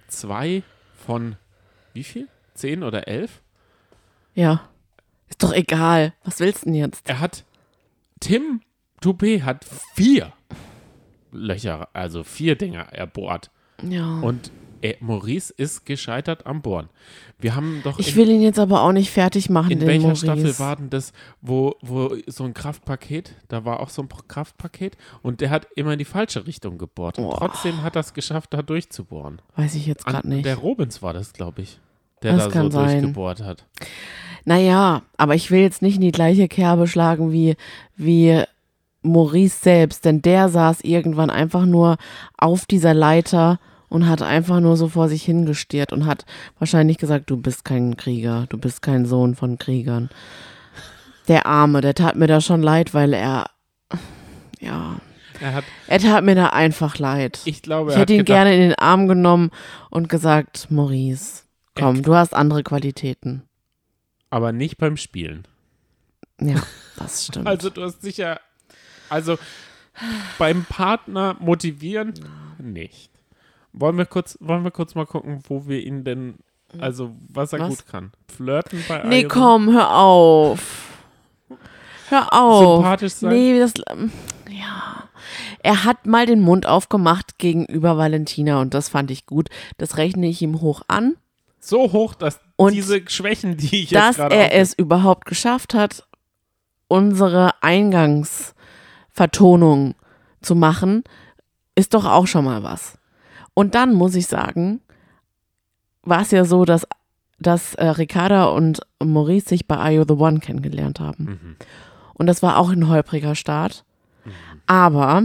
zwei von wie viel? Zehn oder elf? Ja. Ist doch egal. Was willst du denn jetzt? Er hat, Tim Toupé hat vier Löcher, also vier Dinger erbohrt. Ja. Und er, Maurice ist gescheitert am Bohren. Wir haben doch Ich in, will ihn jetzt aber auch nicht fertig machen, in welcher Maurice. Staffel war denn das, wo, wo so ein Kraftpaket, da war auch so ein Kraftpaket und der hat immer in die falsche Richtung gebohrt. Und trotzdem hat er es geschafft, da durchzubohren. Weiß ich jetzt gerade nicht. Der Robins war das, glaube ich, der Das da so sein. durchgebohrt hat. Naja, aber ich will jetzt nicht in die gleiche Kerbe schlagen wie, wie Maurice selbst, denn der saß irgendwann einfach nur auf dieser Leiter und hat einfach nur so vor sich hingestiert und hat wahrscheinlich gesagt, du bist kein Krieger, du bist kein Sohn von Kriegern. Der Arme, der tat mir da schon leid, weil er, ja, Er hat, er tat mir da einfach leid. ich glaube, Ich er hätte hat ihn gedacht, gerne in den Arm genommen und gesagt, Maurice, komm, du hast andere Qualitäten. aber nicht beim Spielen. Ja, das stimmt. Also du hast sicher, also beim Partner motivieren nicht. Wollen wir kurz, wollen wir kurz mal gucken, wo wir ihn denn, also was er Was? gut kann. Flirten bei nee, komm, hör auf. Hör auf. Sympathisch sein? Nee, das, ähm, ja. Er hat mal den Mund aufgemacht gegenüber Valentina und das fand ich gut. Das rechne ich ihm hoch an, So hoch, dass Und diese Schwächen, die ich jetzt dass gerade er auf- es überhaupt geschafft hat, unsere Eingangsvertonung zu machen, ist doch auch schon mal was. Und dann muss ich sagen, war es ja so, dass, dass äh, Ricarda und Maurice sich bei Are You the One kennengelernt haben. Mhm. Und das war auch ein holpriger Start. Aber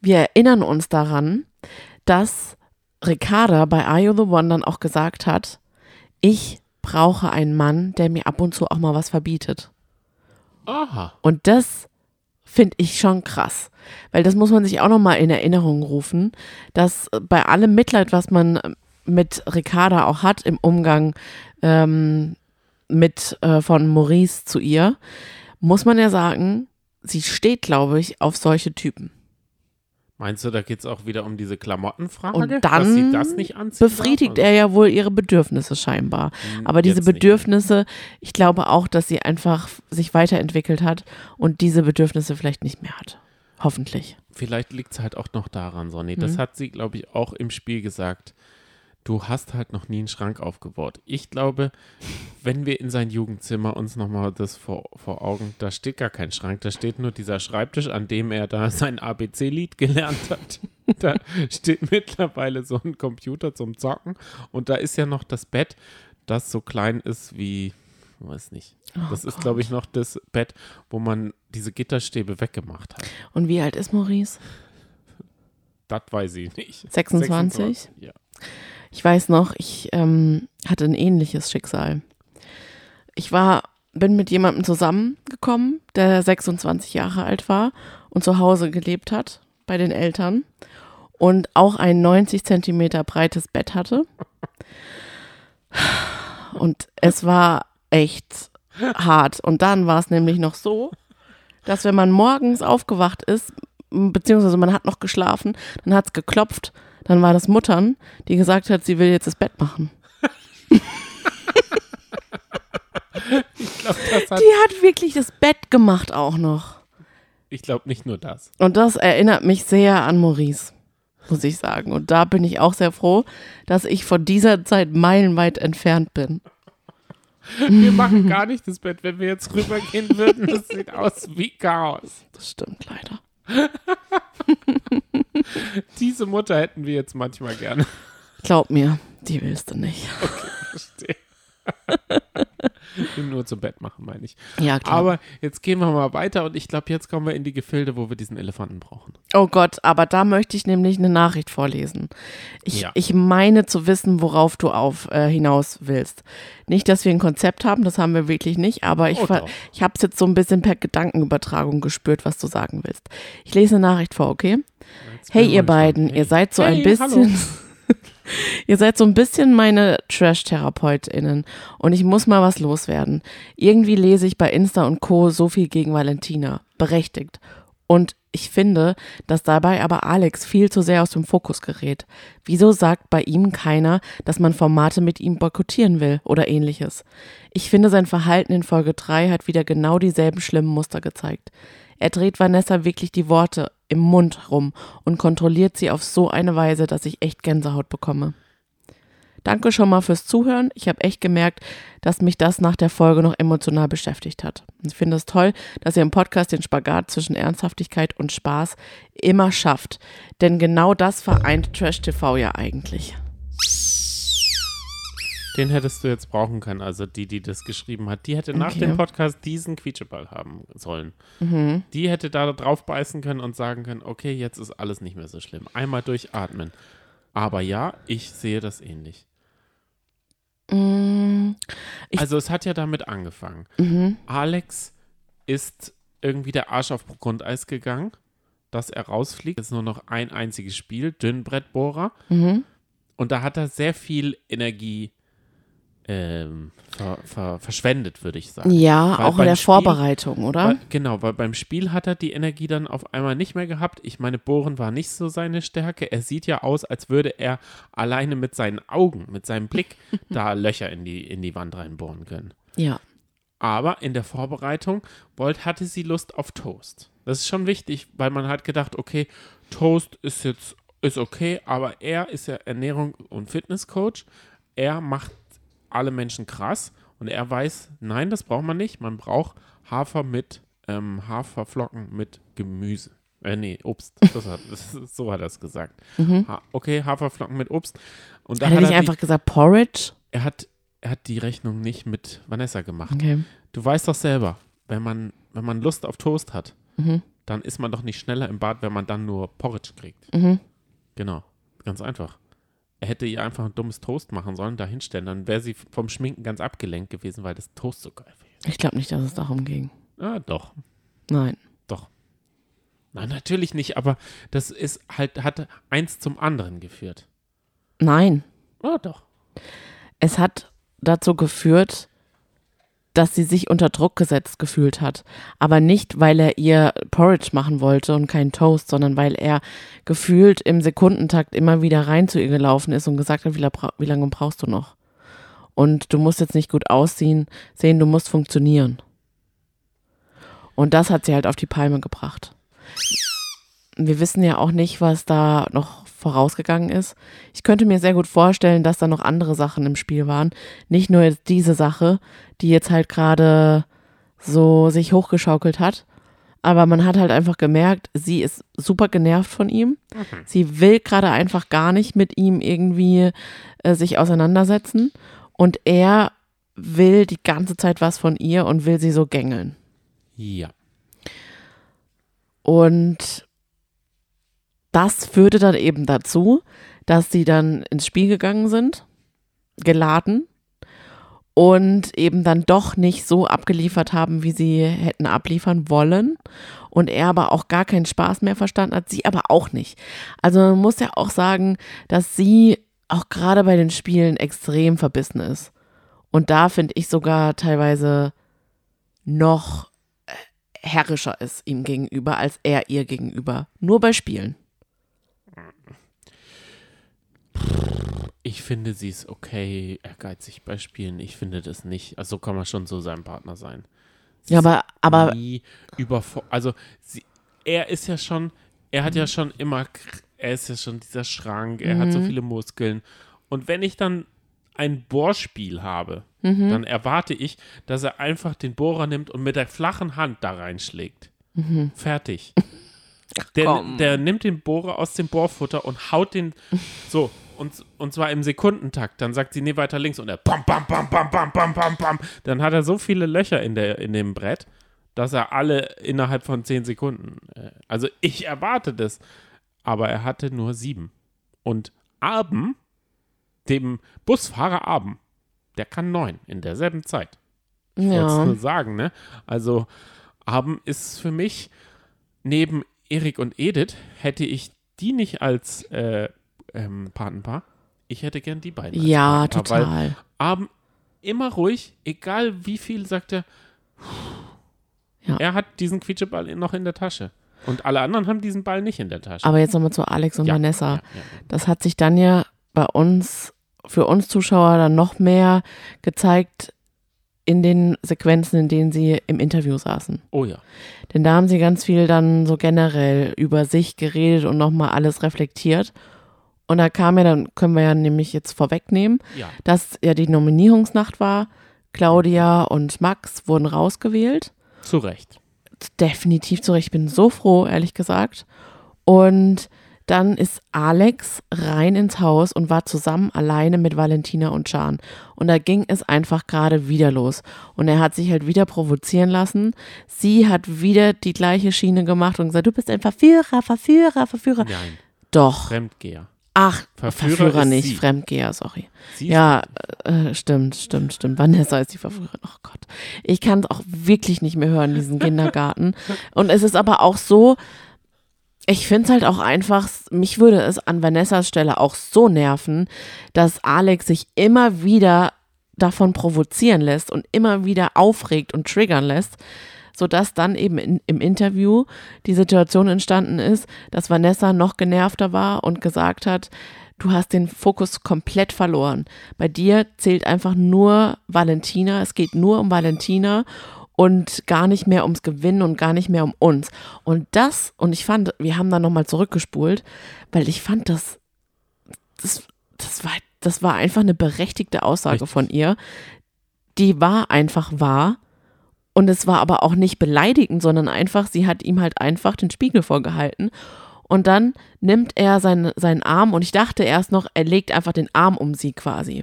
wir erinnern uns daran, dass Ricarda bei Are You the One dann auch gesagt hat, ich brauche einen Mann, der mir ab und zu auch mal was verbietet. Aha. Und das finde ich schon krass, weil das muss man sich auch noch mal in Erinnerung rufen, dass bei allem Mitleid, was man mit Ricarda auch hat im Umgang ähm, mit äh, von Maurice zu ihr, muss man ja sagen, sie steht, glaube ich, auf solche Typen. Meinst du, da geht es auch wieder um diese Klamottenfrage? Und dann sie das nicht anziehen Befriedigt darf? er ja wohl ihre Bedürfnisse scheinbar. Hm, Aber diese jetzt. Bedürfnisse, ich glaube auch, dass sie einfach sich weiterentwickelt hat und diese Bedürfnisse vielleicht nicht mehr hat. Hoffentlich. Vielleicht liegt es halt auch noch daran, Sonny. Das Mhm. hat sie, glaube ich, auch im Spiel gesagt. Du hast halt noch nie einen Schrank aufgebaut. Ich glaube, wenn wir in sein Jugendzimmer uns nochmal das vor, vor Augen, da steht gar kein Schrank, da steht nur dieser Schreibtisch, an dem er da sein ABC-Lied gelernt hat. Da steht mittlerweile so ein Computer zum Zocken und da ist ja noch das Bett, das so klein ist wie, weiß nicht. Oh Das ist, glaube ich, noch das Bett, wo man diese Gitterstäbe weggemacht hat. Und wie alt ist Maurice? Das weiß ich nicht. 26? Ja. Ich weiß noch, ich ähm, hatte ein ähnliches Schicksal. Ich war, bin mit jemandem zusammengekommen, der 26 Jahre alt war und zu Hause gelebt hat bei den Eltern und auch ein 90 Zentimeter breites Bett hatte. Und es war echt hart. Und dann war es nämlich noch so, dass wenn man morgens aufgewacht ist, beziehungsweise man hat noch geschlafen, dann hat es geklopft, dann war das Muttern, die gesagt hat, sie will jetzt das Bett machen. Ich glaube, das hat, Die hat wirklich das Bett gemacht auch noch. ich glaube nicht nur das. Und das erinnert mich sehr an Maurice, muss ich sagen. Und da bin ich auch sehr froh, dass ich von dieser Zeit meilenweit entfernt bin. Wir machen gar nicht das Bett. Wenn wir jetzt rübergehen würden, das sieht aus wie Chaos. Das stimmt leider. Diese Mutter hätten wir jetzt manchmal gerne. Glaub mir, die willst du nicht. Verstehe. Nur zum Bett machen, meine ich. Ja, klar. Aber jetzt gehen wir mal weiter und ich glaube, jetzt kommen wir in die Gefilde, wo wir diesen Elefanten brauchen. Oh Gott, aber da möchte ich nämlich eine Nachricht vorlesen. Ich, Ja. ich meine zu wissen, worauf du auf äh, hinaus willst. Nicht, dass wir ein Konzept haben, das haben wir wirklich nicht, aber ich, Oh, ich habe es jetzt so ein bisschen per Gedankenübertragung gespürt, was du sagen willst. Ich lese eine Nachricht vor, okay? Hey ihr beiden, gespannt. ihr seid so ein Hey, bisschen. hallo. ihr seid so ein bisschen meine Trash-TherapeutInnen und ich muss mal was loswerden. Irgendwie lese ich bei Insta und Co. so viel gegen Valentina. Berechtigt. Und ich finde, dass dabei aber Alex viel zu sehr aus dem Fokus gerät. Wieso sagt bei ihm keiner, dass man Formate mit ihm boykottieren will oder ähnliches? Ich finde, sein Verhalten in Folge 3 hat wieder genau dieselben schlimmen Muster gezeigt. Er dreht Vanessa wirklich die Worte im Mund rum und kontrolliert sie auf so eine Weise, dass ich echt Gänsehaut bekomme. Danke schon mal fürs Zuhören. Ich habe echt gemerkt, dass mich das nach der Folge noch emotional beschäftigt hat. Ich finde es toll, dass ihr im Podcast den Spagat zwischen Ernsthaftigkeit und Spaß immer schafft. Denn genau das vereint Trash TV ja eigentlich. Den hättest du jetzt brauchen können, also die, die das geschrieben hat. Die hätte nach Okay. dem Podcast diesen Quietscheball haben sollen. Die hätte da drauf beißen können und sagen können, okay, jetzt ist alles nicht mehr so schlimm. Einmal durchatmen. Aber ja, ich sehe das ähnlich. Mm, Ich- also es hat ja damit angefangen. Alex ist irgendwie der Arsch auf Grundeis gegangen, dass er rausfliegt. Es ist nur noch ein einziges Spiel, Dünnbrettbohrer. Mhm. Und da hat er sehr viel Energie ähm, ver, ver, verschwendet, würde ich sagen. Ja, Weil auch in der Spiel- Vorbereitung, oder? Weil, genau, weil beim Spiel hat er die Energie dann auf einmal nicht mehr gehabt. Ich meine, Bohren war nicht so seine Stärke. Er sieht ja aus, als würde er alleine mit seinen Augen, mit seinem Blick da Löcher in die, in die Wand reinbohren können. ja. Aber in der Vorbereitung wollte, hatte sie Lust auf Toast. Das ist schon wichtig, weil man hat gedacht, okay, Toast ist jetzt ist okay, aber er ist ja Ernährung- und Fitnesscoach. Er macht alle Menschen krass und er weiß, nein, das braucht man nicht. Man braucht Hafer mit ähm, Haferflocken mit Gemüse. Äh, nee, Obst. Hat, so hat er es gesagt. Ha okay, Haferflocken mit Obst. Und Hat er hat nicht er, einfach die, gesagt Porridge? er, hat, er hat die Rechnung nicht mit Vanessa gemacht. Okay. Du weißt doch selber, wenn man, wenn man Lust auf Toast hat, Mhm. dann ist man doch nicht schneller im Bad, wenn man dann nur Porridge kriegt. Mhm. Genau, ganz einfach. Er hätte ihr einfach ein dummes Toast machen sollen, da hinstellen, dann wäre sie vom Schminken ganz abgelenkt gewesen, weil das Toast so geil wäre. Ich glaube nicht, dass es darum ging. Ah, doch, Nein. doch. Nein, natürlich nicht, aber das ist halt, hat eins zum anderen geführt. Nein. Ah, doch. Es hat dazu geführt, dass sie sich unter Druck gesetzt gefühlt hat. Aber nicht, weil er ihr Porridge machen wollte und keinen Toast, sondern weil er gefühlt im Sekundentakt immer wieder rein zu ihr gelaufen ist und gesagt hat, wie, wie lange brauchst du noch? Und du musst jetzt nicht gut aussehen, sehen, du musst funktionieren. Und das hat sie halt auf die Palme gebracht. Wir wissen ja auch nicht, was da noch vorausgegangen ist. Ich könnte mir sehr gut vorstellen, dass da noch andere Sachen im Spiel waren. Nicht nur jetzt diese Sache, die jetzt halt gerade so sich hochgeschaukelt hat. Aber man hat halt einfach gemerkt, sie ist super genervt von ihm. Sie will gerade einfach gar nicht mit ihm irgendwie äh, sich auseinandersetzen. Und er will die ganze Zeit was von ihr und will sie so gängeln. Ja. Und das führte dann eben dazu, dass sie dann ins Spiel gegangen sind, geladen und eben dann doch nicht so abgeliefert haben, wie sie hätten abliefern wollen. Und er aber auch gar keinen Spaß mehr verstanden hat, sie aber auch nicht. Also man muss ja auch sagen, dass sie auch gerade bei den Spielen extrem verbissen ist. Und da finde ich sogar teilweise noch äh, herrischer ist ihm gegenüber als er ihr gegenüber. Nur bei Spielen. Ich finde, sie ist okay, ehrgeizig bei Spielen. Ich finde das nicht. Also so kann man schon so sein Partner sein. Sie Ja, ist aber, aber nie überfor also sie, er ist ja schon, er hat ja schon immer, er ist ja schon dieser Schrank, er hat so viele Muskeln. Und wenn ich dann ein Bohrspiel habe, dann erwarte ich, dass er einfach den Bohrer nimmt und mit der flachen Hand da reinschlägt. Fertig. Der, komm. der nimmt den Bohrer aus dem Bohrfutter und haut den so. Und, und zwar im Sekundentakt. Dann sagt sie, nee, weiter links. Und er pam, pam, pam, pam, pam, pam, pam, pam. Dann hat er so viele Löcher in, der, in dem Brett, dass er alle innerhalb von zehn Sekunden. Äh, also ich erwarte das. Aber er hatte nur sieben. Und Arben, dem Busfahrer Arben, der kann neun in derselben Zeit. Ich wollte es ja, nur sagen, ne? Also, Abend ist für mich, neben Erik und Edith, hätte ich die nicht als äh, ähm, Patenpaar. Ich hätte gern die beiden. Ja, Patenpaar, total. Abend immer ruhig, egal wie viel, sagt er. Ja. Er hat diesen Quietscheball noch in der Tasche. Und alle anderen haben diesen Ball nicht in der Tasche. Aber jetzt nochmal zu Alex und Ja, Vanessa. ja. Das hat sich dann ja bei uns, für uns Zuschauer, dann noch mehr gezeigt in den Sequenzen, in denen sie im Interview saßen. Oh ja. Denn da haben sie ganz viel dann so generell über sich geredet und nochmal alles reflektiert. Und da kam ja, dann können wir ja nämlich jetzt vorwegnehmen, Ja. dass ja die Nominierungsnacht war. Claudia und Max wurden rausgewählt. Zu Recht. Definitiv zu Recht. Ich bin so froh, ehrlich gesagt. Und dann ist Alex rein ins Haus und war zusammen alleine mit Valentina und Can. Und da ging es einfach gerade wieder los. Und er hat sich halt wieder provozieren lassen. Sie hat wieder die gleiche Schiene gemacht und gesagt, du bist ein Verführer, Verführer, Verführer. Nein, Doch. Fremdgeher. Ach, Verführer Verführer, nicht, sie. Fremdgeher, sorry. Sie ja, äh, stimmt, stimmt, stimmt. Vanessa ist die Verführerin. Oh Gott. Ich kann es auch wirklich nicht mehr hören, diesen Kindergarten. Und es ist aber auch so, ich finde es halt auch einfach, mich würde es an Vanessas Stelle auch so nerven, dass Alex sich immer wieder davon provozieren lässt und immer wieder aufregt und triggern lässt, sodass dann eben in, im Interview die Situation entstanden ist, dass Vanessa noch genervter war und gesagt hat, du hast den Fokus komplett verloren. Bei dir zählt einfach nur Valentina, es geht nur um Valentina und gar nicht mehr ums Gewinnen und gar nicht mehr um uns. Und das, und ich fand, wir haben da nochmal zurückgespult, weil ich fand das, das, das war, das war einfach eine berechtigte Aussage Richtig. von ihr. Die war einfach wahr. Und es war aber auch nicht beleidigend, sondern einfach, sie hat ihm halt einfach den Spiegel vorgehalten. Und dann nimmt er seinen, seinen Arm und ich dachte erst noch, er legt einfach den Arm um sie quasi.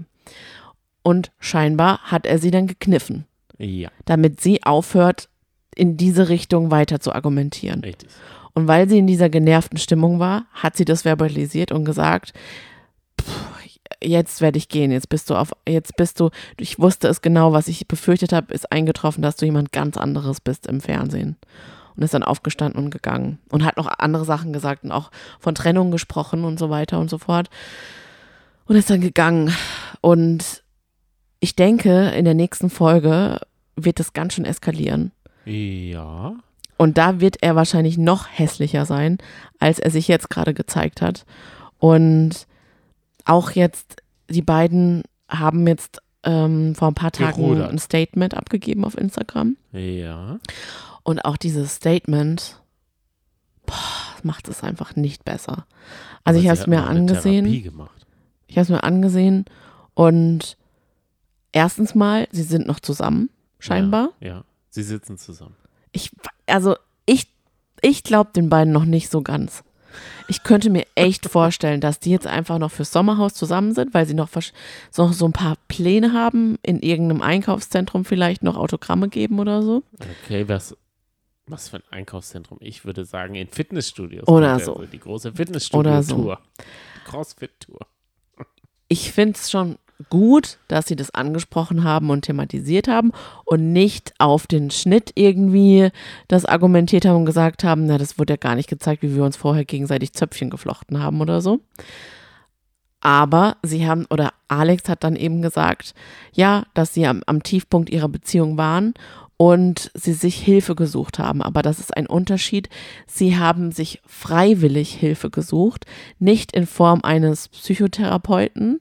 Und scheinbar hat er sie dann gekniffen, Ja, damit sie aufhört, in diese Richtung weiter zu argumentieren. richtig. Und weil sie in dieser genervten Stimmung war, hat sie das verbalisiert und gesagt, "Pff, jetzt werde ich gehen, jetzt bist du auf, jetzt bist du, ich wusste es genau, was ich befürchtet habe, ist eingetroffen, dass du jemand ganz anderes bist im Fernsehen. Und ist dann aufgestanden und gegangen und hat noch andere Sachen gesagt und auch von Trennung gesprochen und so weiter und so fort. Und ist dann gegangen. Und ich denke, in der nächsten Folge wird es ganz schön eskalieren. Ja, Und da wird er wahrscheinlich noch hässlicher sein, als er sich jetzt gerade gezeigt hat. Und auch jetzt, die beiden haben jetzt ähm, vor ein paar Tagen Gerudert. ein Statement abgegeben auf Instagram. ja. Und auch dieses Statement boah, macht es einfach nicht besser. Also Aber ich habe es mir angesehen. Ich habe es mir angesehen und erstens mal, sie sind noch zusammen, scheinbar. Ja, ja. Sie sitzen zusammen. Ich, also ich, ich glaube den beiden noch nicht so ganz. Ich könnte mir echt vorstellen, dass die jetzt einfach noch fürs Sommerhaus zusammen sind, weil sie noch, noch so ein paar Pläne haben, in irgendeinem Einkaufszentrum vielleicht noch Autogramme geben oder so. Okay, was, was für ein Einkaufszentrum? Ich würde sagen, in Fitnessstudios. Oder so. also Die große Fitnessstudio-Tour. Crossfit-Tour. Ich finde es schon gut, dass sie das angesprochen haben und thematisiert haben und nicht auf den Schnitt irgendwie das argumentiert haben und gesagt haben, na, das wurde ja gar nicht gezeigt, wie wir uns vorher gegenseitig Zöpfchen geflochten haben oder so. Aber sie haben, oder Alex hat dann eben gesagt, ja, dass sie am, am Tiefpunkt ihrer Beziehung waren und sie sich Hilfe gesucht haben. Aber das ist ein Unterschied. Sie haben sich freiwillig Hilfe gesucht, nicht in Form eines Psychotherapeuten,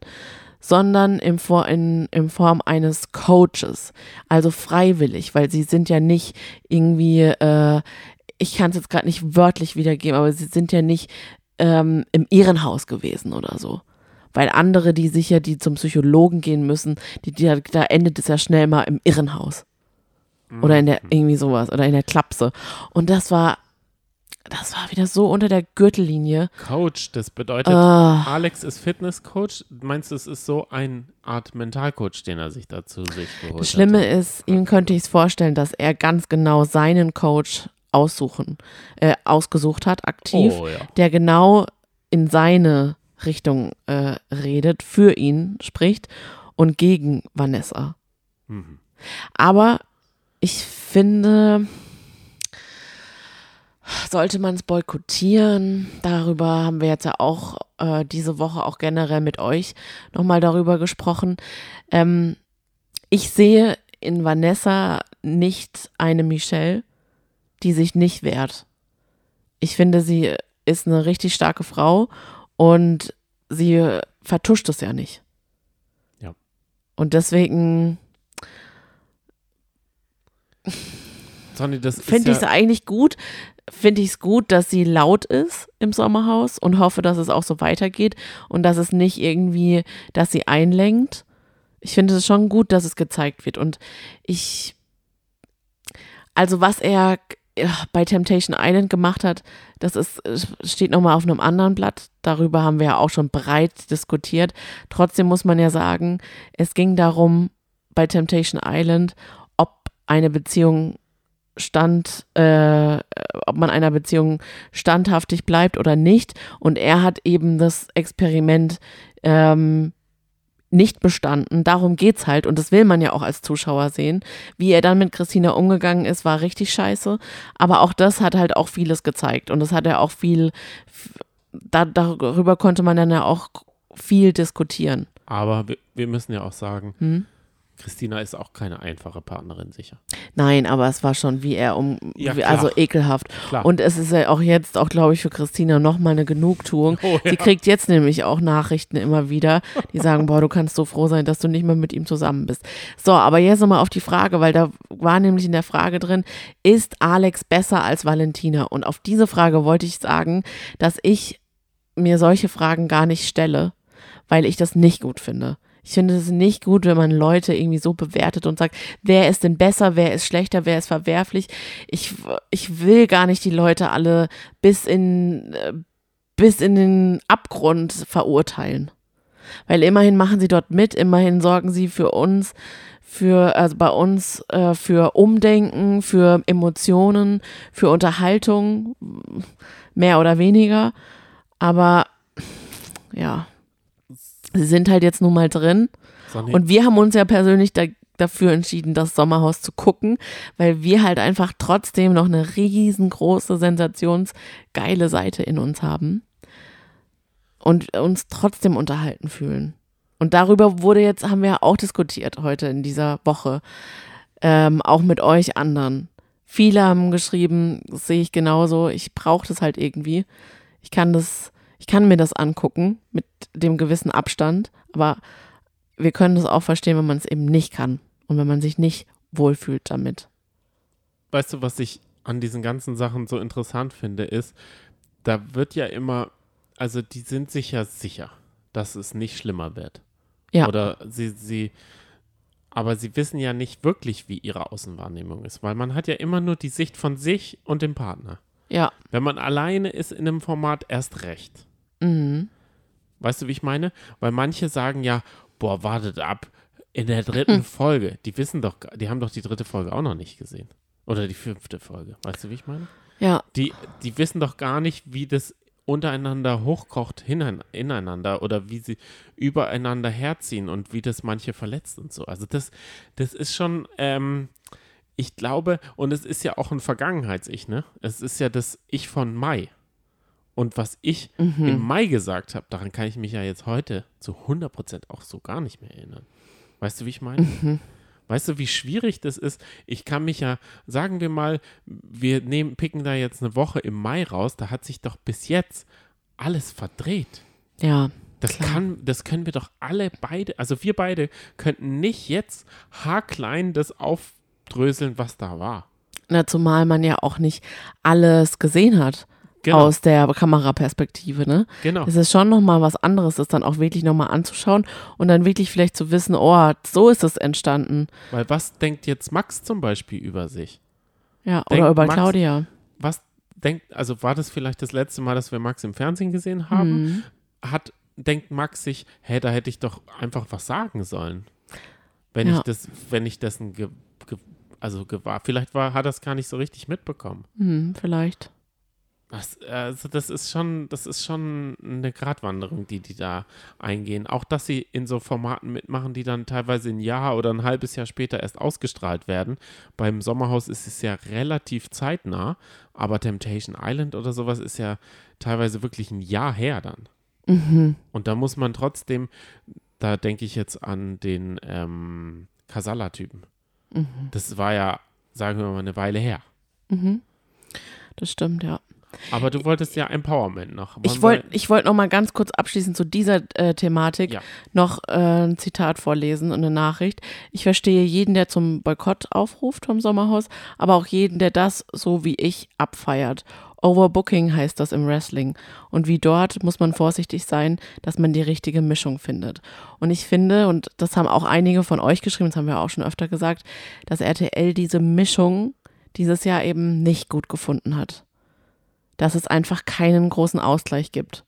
sondern in, For in, in Form eines Coaches. Also freiwillig, weil sie sind ja nicht irgendwie, äh, ich kann es jetzt gerade nicht wörtlich wiedergeben, aber sie sind ja nicht ähm, im Irrenhaus gewesen oder so. Weil andere, die sicher, die zum Psychologen gehen müssen, die, die, da endet es ja schnell mal im Irrenhaus. Oder in der, irgendwie sowas, oder in der Klapse. Und das war, das war wieder so unter der Gürtellinie. Coach, das bedeutet, Ah. Alex ist Fitnesscoach. Meinst du, es ist so eine Art Mentalcoach, den er sich dazu sich geholt Das Schlimme hat? ist, ihm könnte ich es vorstellen, dass er ganz genau seinen Coach aussuchen, äh, ausgesucht hat, aktiv, Oh ja. der genau in seine Richtung äh, redet, für ihn spricht und gegen Vanessa. Mhm. Aber ich finde, sollte man es boykottieren? Darüber haben wir jetzt ja auch äh, diese Woche auch generell mit euch nochmal darüber gesprochen. Ähm, ich sehe in Vanessa nicht eine Michelle, die sich nicht wehrt. Ich finde, sie ist eine richtig starke Frau und sie vertuscht es ja nicht. Ja. Und deswegen Sonny, das finde ich es ja, eigentlich gut. Finde ich es gut, dass sie laut ist im Sommerhaus und hoffe, dass es auch so weitergeht und dass es nicht irgendwie, dass sie einlenkt. Ich finde es schon gut, dass es gezeigt wird. Und ich, also was er bei Temptation Island gemacht hat, das ist, steht nochmal auf einem anderen Blatt. Darüber haben wir ja auch schon breit diskutiert. Trotzdem muss man ja sagen, es ging darum, bei Temptation Island, ob eine Beziehung stand, äh, ob man einer Beziehung standhaftig bleibt oder nicht. Und er hat eben das Experiment ähm, nicht bestanden. Darum geht's halt. Und das will man ja auch als Zuschauer sehen. Wie er dann mit Christina umgegangen ist, war richtig scheiße. Aber auch das hat halt auch vieles gezeigt. Und das hat er auch viel, da, darüber konnte man dann ja auch viel diskutieren. Aber wir, wir müssen ja auch sagen, Hm? Christina ist auch keine einfache Partnerin, sicher. Nein, aber es war schon wie er um, Ja, wie, also ekelhaft. Klar. Und es ist ja auch jetzt auch, glaube ich, für Christina nochmal eine Genugtuung. Oh, ja. Sie kriegt jetzt nämlich auch Nachrichten immer wieder, die sagen, boah, du kannst so froh sein, dass du nicht mehr mit ihm zusammen bist. So, aber jetzt nochmal auf die Frage, weil da war nämlich in der Frage drin, ist Alex besser als Valentina? Und auf diese Frage wollte ich sagen, dass ich mir solche Fragen gar nicht stelle, weil ich das nicht gut finde. Ich finde es nicht gut, wenn man Leute irgendwie so bewertet und sagt, wer ist denn besser, wer ist schlechter, wer ist verwerflich. Ich, ich will gar nicht die Leute alle bis in, äh, bis in den Abgrund verurteilen. Weil immerhin machen sie dort mit, immerhin sorgen sie für uns, für, also bei uns, äh, für Umdenken, für Emotionen, für Unterhaltung, mehr oder weniger. Aber ja, sie sind halt jetzt nun mal drin. Sonny, Und wir haben uns ja persönlich da, dafür entschieden, das Sommerhaus zu gucken, weil wir halt einfach trotzdem noch eine riesengroße, sensationsgeile Seite in uns haben und uns trotzdem unterhalten fühlen. Und darüber wurde jetzt, haben wir ja auch diskutiert heute in dieser Woche, ähm, auch mit euch anderen. Viele haben geschrieben, das sehe ich genauso, ich brauche das halt irgendwie. Ich kann das, ich kann mir das angucken mit dem gewissen Abstand, aber wir können das auch verstehen, wenn man es eben nicht kann und wenn man sich nicht wohlfühlt damit. weißt du, was ich an diesen ganzen Sachen so interessant finde, ist, da wird ja immer, also die sind sich ja sicher, dass es nicht schlimmer wird. Ja. Oder sie, sie, aber sie wissen ja nicht wirklich, wie ihre Außenwahrnehmung ist, weil man hat ja immer nur die Sicht von sich und dem Partner. Ja. Wenn man alleine ist in einem Format, erst recht. Mhm. Weißt du, wie ich meine? Weil manche sagen ja, boah, wartet ab, in der dritten Hm. Folge, die wissen doch, die haben doch die dritte Folge auch noch nicht gesehen. Oder die fünfte Folge. Weißt du, wie ich meine? Ja. Die, die wissen doch gar nicht, wie das untereinander hochkocht hinein, ineinander oder wie sie übereinander herziehen und wie das manche verletzt und so. Also das, das ist schon, ähm, ich glaube, und es ist ja auch ein Vergangenheits-Ich, ne? Es ist ja das Ich von Mai. Und was ich Mhm. im Mai gesagt habe, daran kann ich mich ja jetzt heute zu 100% auch so gar nicht mehr erinnern. Weißt du, wie ich meine? Mhm. Weißt du, wie schwierig das ist? Ich kann mich ja, sagen wir mal, wir nehmen, picken da jetzt eine Woche im Mai raus, da hat sich doch bis jetzt alles verdreht. Ja. Das Klar. kann, das können wir doch alle beide, also wir beide könnten nicht jetzt haarklein das aufdröseln, was da war. Na, zumal man ja auch nicht alles gesehen hat Genau. aus der Kameraperspektive, ne? Genau. Es ist schon nochmal was anderes, das dann auch wirklich nochmal anzuschauen und dann wirklich vielleicht zu wissen, oh, so ist es entstanden. Weil was denkt jetzt Max zum Beispiel über sich? Ja, Denkt oder über Max- Claudia. Was denkt, also war das vielleicht das letzte Mal, dass wir Max im Fernsehen gesehen haben? Mhm. Hat, denkt Max sich, hä, da hätte ich doch einfach was sagen sollen. Wenn Ja. ich das, wenn ich dessen, ge, ge, also gewahr, vielleicht war, hat er es gar nicht so richtig mitbekommen. Hm, vielleicht. Das, also das ist schon, das ist schon eine Gratwanderung, die die da eingehen. Auch, dass sie in so Formaten mitmachen, die dann teilweise ein Jahr oder ein halbes Jahr später erst ausgestrahlt werden. Beim Sommerhaus ist es ja relativ zeitnah, aber Temptation Island oder sowas ist ja teilweise wirklich ein Jahr her dann. Mhm. Und da muss man trotzdem, da denke ich jetzt an den ähm, Casala-Typen. Mhm. Das war ja, sagen wir mal, eine Weile her. Mhm. Das stimmt, ja. Aber du wolltest ja Empowerment noch. Wollen Ich wollte ich wollt noch mal ganz kurz abschließend zu dieser äh, Thematik Ja. noch äh, ein Zitat vorlesen und eine Nachricht. Ich verstehe jeden, der zum Boykott aufruft vom Sommerhaus, aber auch jeden, der das, so wie ich, abfeiert. Overbooking heißt das im Wrestling. Und wie dort muss man vorsichtig sein, dass man die richtige Mischung findet. Und ich finde, und das haben auch einige von euch geschrieben, das haben wir auch schon öfter gesagt, dass RTL diese Mischung, dieses Jahr eben nicht gut gefunden hat. Dass es einfach keinen großen Ausgleich gibt.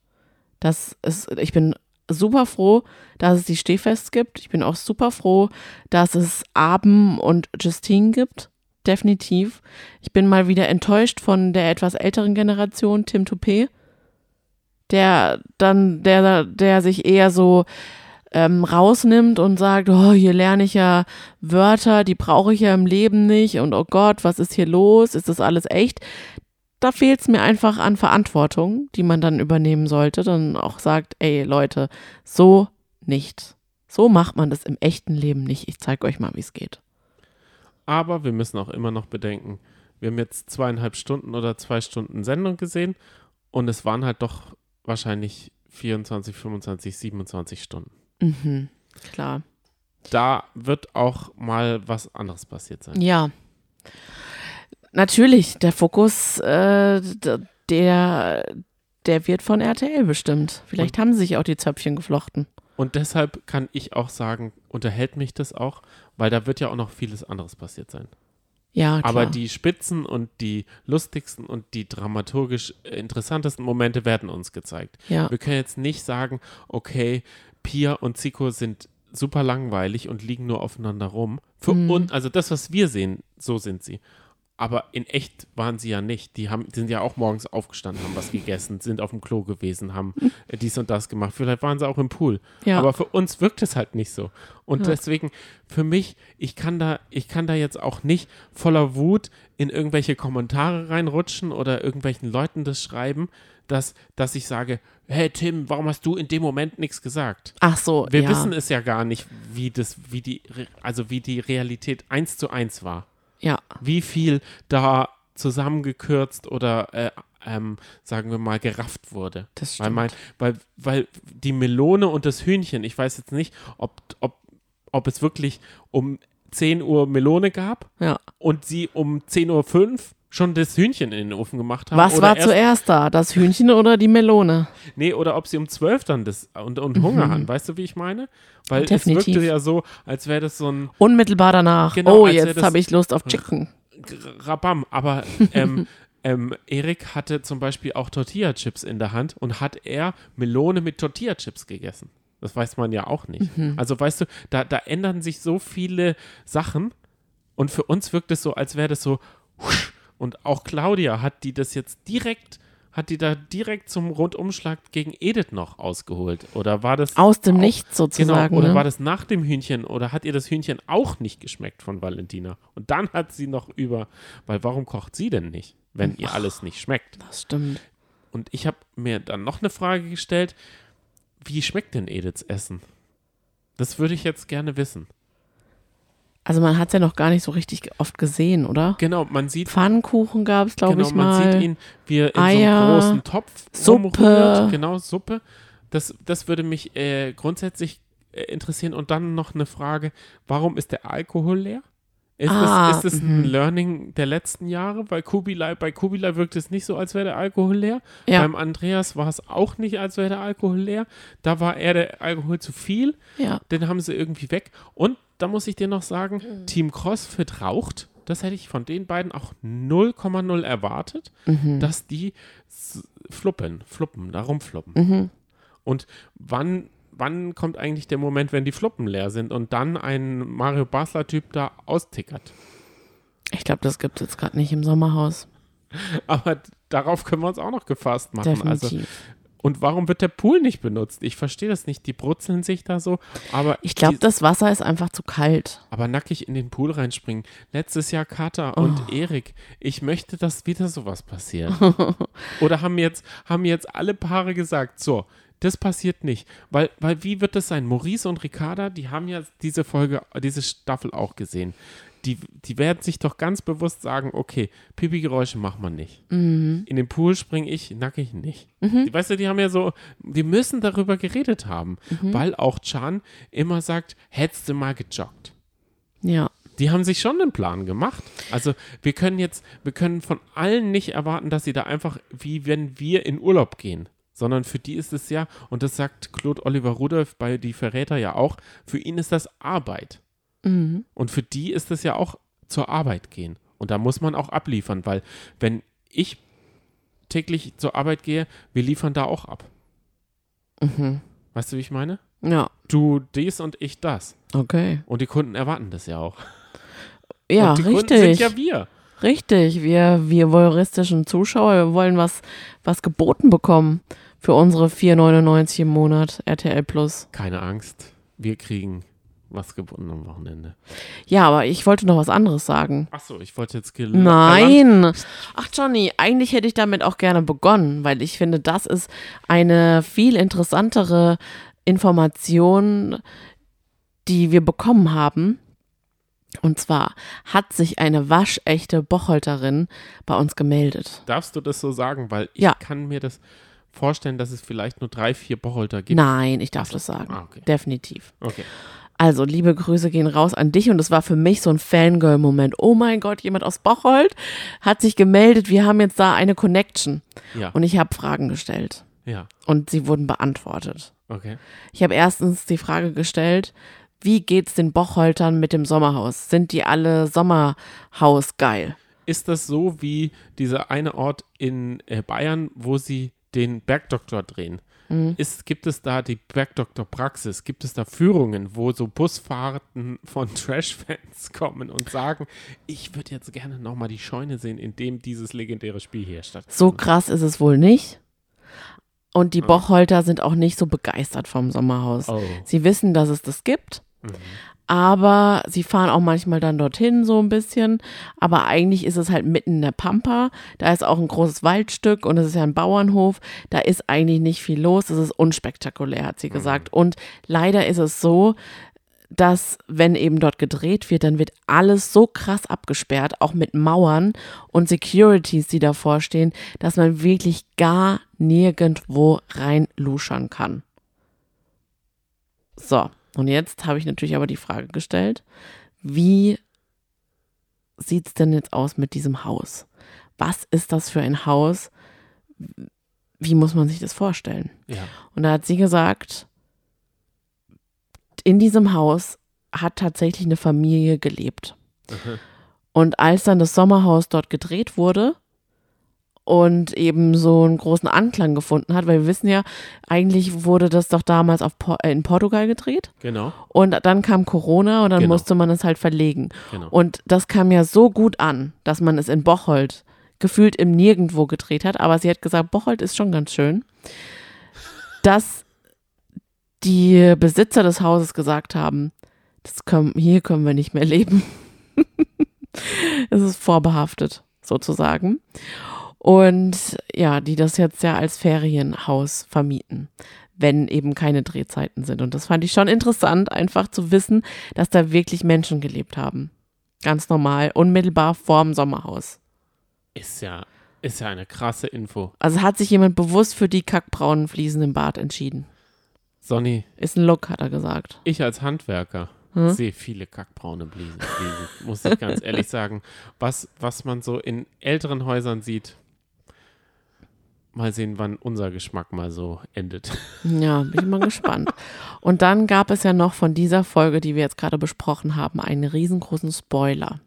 Das ist, ich bin super froh, dass es die Stehfests gibt. Ich bin auch super froh, dass es Abend und Justine gibt. Definitiv. Ich bin mal wieder enttäuscht von der etwas älteren Generation, Tim Toupé, der dann, der, der sich eher so ähm, rausnimmt und sagt, oh, hier lerne ich ja Wörter, die brauche ich ja im Leben nicht und oh Gott, was ist hier los? Ist das alles echt? Da fehlt es mir einfach an Verantwortung, die man dann übernehmen sollte, dann auch sagt, ey Leute, so nicht. So macht man das im echten Leben nicht. Ich zeige euch mal, wie es geht. Aber wir müssen auch immer noch bedenken, wir haben jetzt zweieinhalb Stunden oder zwei Stunden Sendung gesehen und es waren halt doch wahrscheinlich 24, 25, 27 Stunden. Mhm, klar. Da wird auch mal was anderes passiert sein. Ja. Natürlich, der Fokus, äh, der, der wird von RTL bestimmt. Vielleicht haben sie sich auch die Zöpfchen geflochten. Und deshalb kann ich auch sagen, unterhält mich das auch, weil da wird ja auch noch vieles anderes passiert sein. Ja, klar. Aber die Spitzen und die lustigsten und die dramaturgisch interessantesten Momente werden uns gezeigt. Ja. Wir können jetzt nicht sagen, okay, Pia und Zico sind super langweilig und liegen nur aufeinander rum. Für Mhm. uns, also das, was wir sehen, so sind sie. Aber in echt waren sie ja nicht. Die haben, die sind ja auch morgens aufgestanden, haben was gegessen, sind auf dem Klo gewesen, haben äh, dies und das gemacht. Vielleicht waren sie auch im Pool. Ja. Aber für uns wirkt es halt nicht so. Und Ja. deswegen, für mich, ich kann da, ich kann da jetzt auch nicht voller Wut in irgendwelche Kommentare reinrutschen oder irgendwelchen Leuten das schreiben, dass, dass ich sage, hey Tim, warum hast du in dem Moment nichts gesagt? Ach so, Wir ja. wissen es ja gar nicht, wie das, wie die, also wie die Realität eins zu eins war. Ja, Wie viel da zusammengekürzt oder äh, ähm, sagen wir mal gerafft wurde. Das Weil, mein, stimmt. weil, weil die Melone und das Hühnchen, ich weiß jetzt nicht, ob, ob, ob es wirklich um 10 Uhr Melone gab ja. und sie um 10.05 Uhr schon das Hühnchen in den Ofen gemacht haben. Was war erst, zuerst da? Das Hühnchen oder die Melone? Nee, oder ob sie um 12 dann das und, und Hunger hatten. Weißt du, wie ich meine? Weil Mhm. Definitiv. es wirkte ja so, als wäre das so ein Unmittelbar danach. Genau, oh, jetzt habe ich Lust auf Chicken. Rabam. Aber ähm, ähm, Erik hatte zum Beispiel auch Tortilla-Chips in der Hand und hat er Melone mit Tortilla-Chips gegessen. Das weiß man ja auch nicht. Mhm. Also weißt du, da, da ändern sich so viele Sachen und für uns wirkt es so, als wäre das so husch. Und auch Claudia hat die das jetzt direkt hat die da direkt zum Rundumschlag gegen Edith noch ausgeholt? Oder war das Aus dem auch- Nichts sozusagen. Genau, oder ne? war das nach dem Hühnchen oder hat ihr das Hühnchen auch nicht geschmeckt von Valentina? Und dann hat sie noch über, weil warum kocht sie denn nicht, wenn ihr alles nicht schmeckt? Das stimmt. Und ich habe mir dann noch eine Frage gestellt, wie schmeckt denn Ediths Essen? Das würde ich jetzt gerne wissen. Also man hat es ja noch gar nicht so richtig oft gesehen, oder? Genau, man sieht, Pfannkuchen gab es, glaube genau, ich man mal. sieht ihn, wie er in Eier, so einem großen Topf Suppe. rumrührt. Genau, Suppe. Das, das würde mich äh, grundsätzlich äh, interessieren. Und dann noch eine Frage, warum ist der Alkohol leer? Ist Ah, das, ist das ein mhm. Learning der letzten Jahre? Bei Kubilai, bei Kubilai wirkt es nicht so, als wäre der Alkohol leer. Ja. Beim Andreas war es auch nicht, als wäre der Alkohol leer. Da war eher der Alkohol zu viel. ja. Den haben sie irgendwie weg. Und da muss ich dir noch sagen, Team CrossFit raucht. Das hätte ich von den beiden auch 0,0 erwartet, Mhm. dass die fluppen, fluppen, da rumfluppen. Mhm. Und wann, wann kommt eigentlich der Moment, wenn die Fluppen leer sind und dann ein Mario Basler-Typ da austickert? Ich glaube, das gibt es jetzt gerade nicht im Sommerhaus. Aber darauf können wir uns auch noch gefasst machen. Also, Definitiv. Und warum wird der Pool nicht benutzt? Ich verstehe das nicht. Die brutzeln sich da so. Aber ich glaube, das Wasser ist einfach zu kalt. Aber nackig in den Pool reinspringen. Letztes Jahr Kata und Oh. Erik. Ich möchte, dass wieder sowas passiert. Oder haben jetzt, haben jetzt alle Paare gesagt, so, das passiert nicht. Weil, weil wie wird das sein? Maurice und Ricarda, die haben ja diese Folge, diese Staffel auch gesehen. Die, die werden sich doch ganz bewusst sagen, okay, Pipi-Geräusche machen wir nicht. Mhm. In den Pool springe ich, nackig nicht. Die, weißt du, die haben ja so, die müssen darüber geredet haben, Mhm. weil auch Chan immer sagt, hättest du mal gejoggt. Ja. Die haben sich schon einen Plan gemacht. Also wir können jetzt, wir können von allen nicht erwarten, dass sie da einfach, wie wenn wir in Urlaub gehen. Sondern für die ist es ja, und das sagt Claude Oliver Rudolph bei Die Verräter ja auch, für ihn ist das Arbeit. Mhm. Und für die ist es ja auch zur Arbeit gehen. Und da muss man auch abliefern, weil wenn ich täglich zur Arbeit gehe, wir liefern da auch ab. Mhm. Weißt du, wie ich meine? Ja, Du dies und ich das. okay. Und die Kunden erwarten das ja auch. Ja, und die richtig. Kunden sind ja wir. Richtig, wir, wir voyeuristischen Zuschauer, wir wollen was, was geboten bekommen für unsere 4,99 im Monat RTL Plus. Keine Angst, wir kriegen was gebunden am Wochenende. Ja, aber ich wollte noch was anderes sagen. Achso, ich wollte jetzt gel- Nein. Ach Johnny, eigentlich hätte ich damit auch gerne begonnen, weil ich finde, das ist eine viel interessantere Information, die wir bekommen haben. Und zwar hat sich eine waschechte Bocholterin bei uns gemeldet. Darfst du das so sagen? Weil ich Ja. kann mir das vorstellen, dass es vielleicht nur drei, vier Bocholter gibt. Nein, ich darf das sagen. Ah, okay. Definitiv. Okay. Also, liebe Grüße gehen raus an dich und es war für mich so ein Fangirl-Moment. Oh mein Gott, jemand aus Bocholt hat sich gemeldet, wir haben jetzt da eine Connection. Ja. Und ich habe Fragen gestellt ja. und sie wurden beantwortet. Okay. Ich habe erstens die Frage gestellt, wie geht's den Bocholtern mit dem Sommerhaus? Sind die alle Sommerhaus geil? Ist das so wie dieser eine Ort in äh, Bayern, wo sie den Bergdoktor drehen? Mhm. Ist, gibt es da die Bergdoktor-Praxis? Gibt es da Führungen, wo so Busfahrten von Trash-Fans kommen und sagen, ich würde jetzt gerne nochmal die Scheune sehen, in dem dieses legendäre Spiel hier stattfindet? So krass ist es wohl nicht. Und die Bocholter sind auch nicht so begeistert vom Sommerhaus. Oh. Sie wissen, dass es das gibt, aber sie fahren auch manchmal dann dorthin so ein bisschen. Aber eigentlich ist es halt mitten in der Pampa. Da ist auch ein großes Waldstück und es ist ja ein Bauernhof. Da ist eigentlich nicht viel los. Es ist unspektakulär, hat sie gesagt. Und leider ist es so, dass wenn eben dort gedreht wird, dann wird alles so krass abgesperrt, auch mit Mauern und Securities, die davor stehen, dass man wirklich gar nirgendwo reinluschern kann. So, und jetzt habe ich natürlich aber die Frage gestellt, wie sieht es denn jetzt aus mit diesem Haus? Was ist das für ein Haus? Wie muss man sich das vorstellen? Ja. Und da hat sie gesagt, in diesem Haus hat tatsächlich eine Familie gelebt. Und als dann das Sommerhaus dort gedreht wurde und eben so einen großen Anklang gefunden hat, weil wir wissen ja, eigentlich wurde das doch damals auf Por äh, in Portugal gedreht Genau. und dann kam Corona und dann Genau. musste man es halt verlegen. Genau. Und das kam ja so gut an, dass man es in Bocholt gefühlt im Nirgendwo gedreht hat. Aber sie hat gesagt, Bocholt ist schon ganz schön. Dass die Besitzer des Hauses gesagt haben, das können, hier können wir nicht mehr leben. es ist vorbehaftet, sozusagen. Und ja, die das jetzt ja als Ferienhaus vermieten, wenn eben keine Drehzeiten sind. Und das fand ich schon interessant, einfach zu wissen, dass da wirklich Menschen gelebt haben. Ganz normal, unmittelbar vorm Sommerhaus. Ist ja, ist ja eine krasse Info. Also hat sich jemand bewusst für die kackbraunen Fliesen im Bad entschieden. Sonny, Ist ein Look, hat er gesagt. ich als Handwerker Hm? sehe viele kackbraune Fliesen, Fliesen, muss ich ganz ehrlich sagen. Was, was man so in älteren Häusern sieht, mal sehen, wann unser Geschmack mal so endet. Ja, bin ich mal gespannt. Und dann gab es ja noch von dieser Folge, die wir jetzt gerade besprochen haben, einen riesengroßen Spoiler.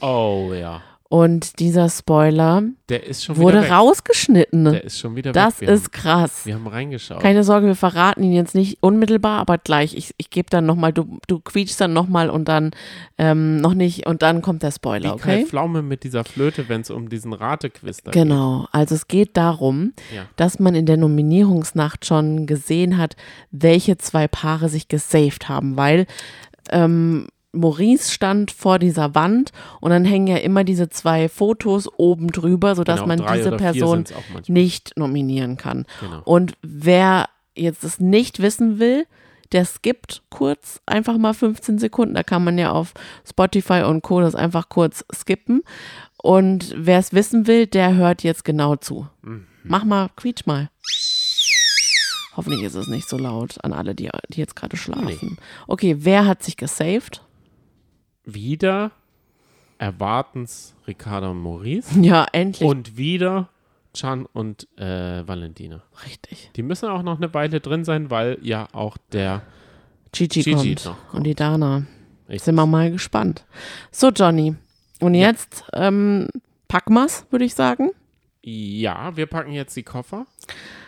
Oh ja. Und dieser Spoiler wurde weg. rausgeschnitten. Der ist schon wieder das weg. Ist krass. Haben, wir haben reingeschaut. Keine Sorge, wir verraten ihn jetzt nicht unmittelbar, aber gleich. Ich, ich gebe dann nochmal, du, du quietschst dann nochmal und dann ähm, noch nicht und dann kommt der Spoiler, Wie Kai okay? Pflaume mit dieser Flöte, wenn es um diesen Ratequiz da Genau, also es geht darum, Ja. dass man in der Nominierungsnacht schon gesehen hat, welche zwei Paare sich gesaved haben, weil ähm, Maurice stand vor dieser Wand und dann hängen ja immer diese zwei Fotos oben drüber, sodass Genau, man diese Person nicht nominieren kann. Genau. Und wer jetzt es nicht wissen will, der skippt kurz einfach mal 15 Sekunden. Da kann man ja auf Spotify und Co. das einfach kurz skippen. Und wer es wissen will, der hört jetzt genau zu. Mhm. Mach mal, quietsch mal. Hoffentlich ist es nicht so laut an alle, die, die jetzt gerade schlafen. Okay, wer hat sich gesaved? Wieder erwartens Ricardo und Maurice Ja, endlich. und wieder Chan und äh, Valentina. Richtig. Die müssen auch noch eine Weile drin sein, weil ja auch der Gigi, Gigi kommt. noch kommt. Und die Dana. Richtig. Sind wir mal gespannt. So, Johnny. Und jetzt ähm, packen wir's, würde ich sagen. Ja, wir packen jetzt die Koffer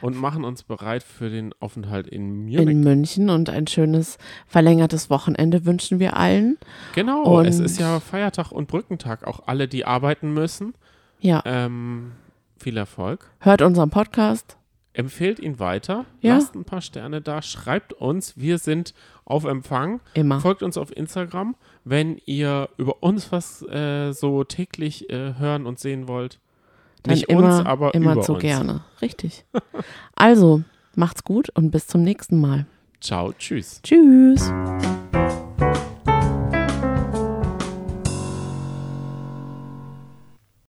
und machen uns bereit für den Aufenthalt in Munich. In München und ein schönes verlängertes Wochenende wünschen wir allen. genau, und- es ist ja Feiertag und Brückentag, auch alle, die arbeiten müssen. Ja, Ähm, viel Erfolg. hört unseren Podcast. Empfehlt ihn weiter, Ja. lasst ein paar Sterne da, schreibt uns, wir sind auf Empfang. Immer. Folgt uns auf Instagram, wenn ihr über uns was äh, so täglich äh, hören und sehen wollt. Dann Nicht immer, uns, aber immer zu uns. gerne. Richtig. also, macht's gut und bis zum nächsten Mal. Ciao, tschüss. Tschüss.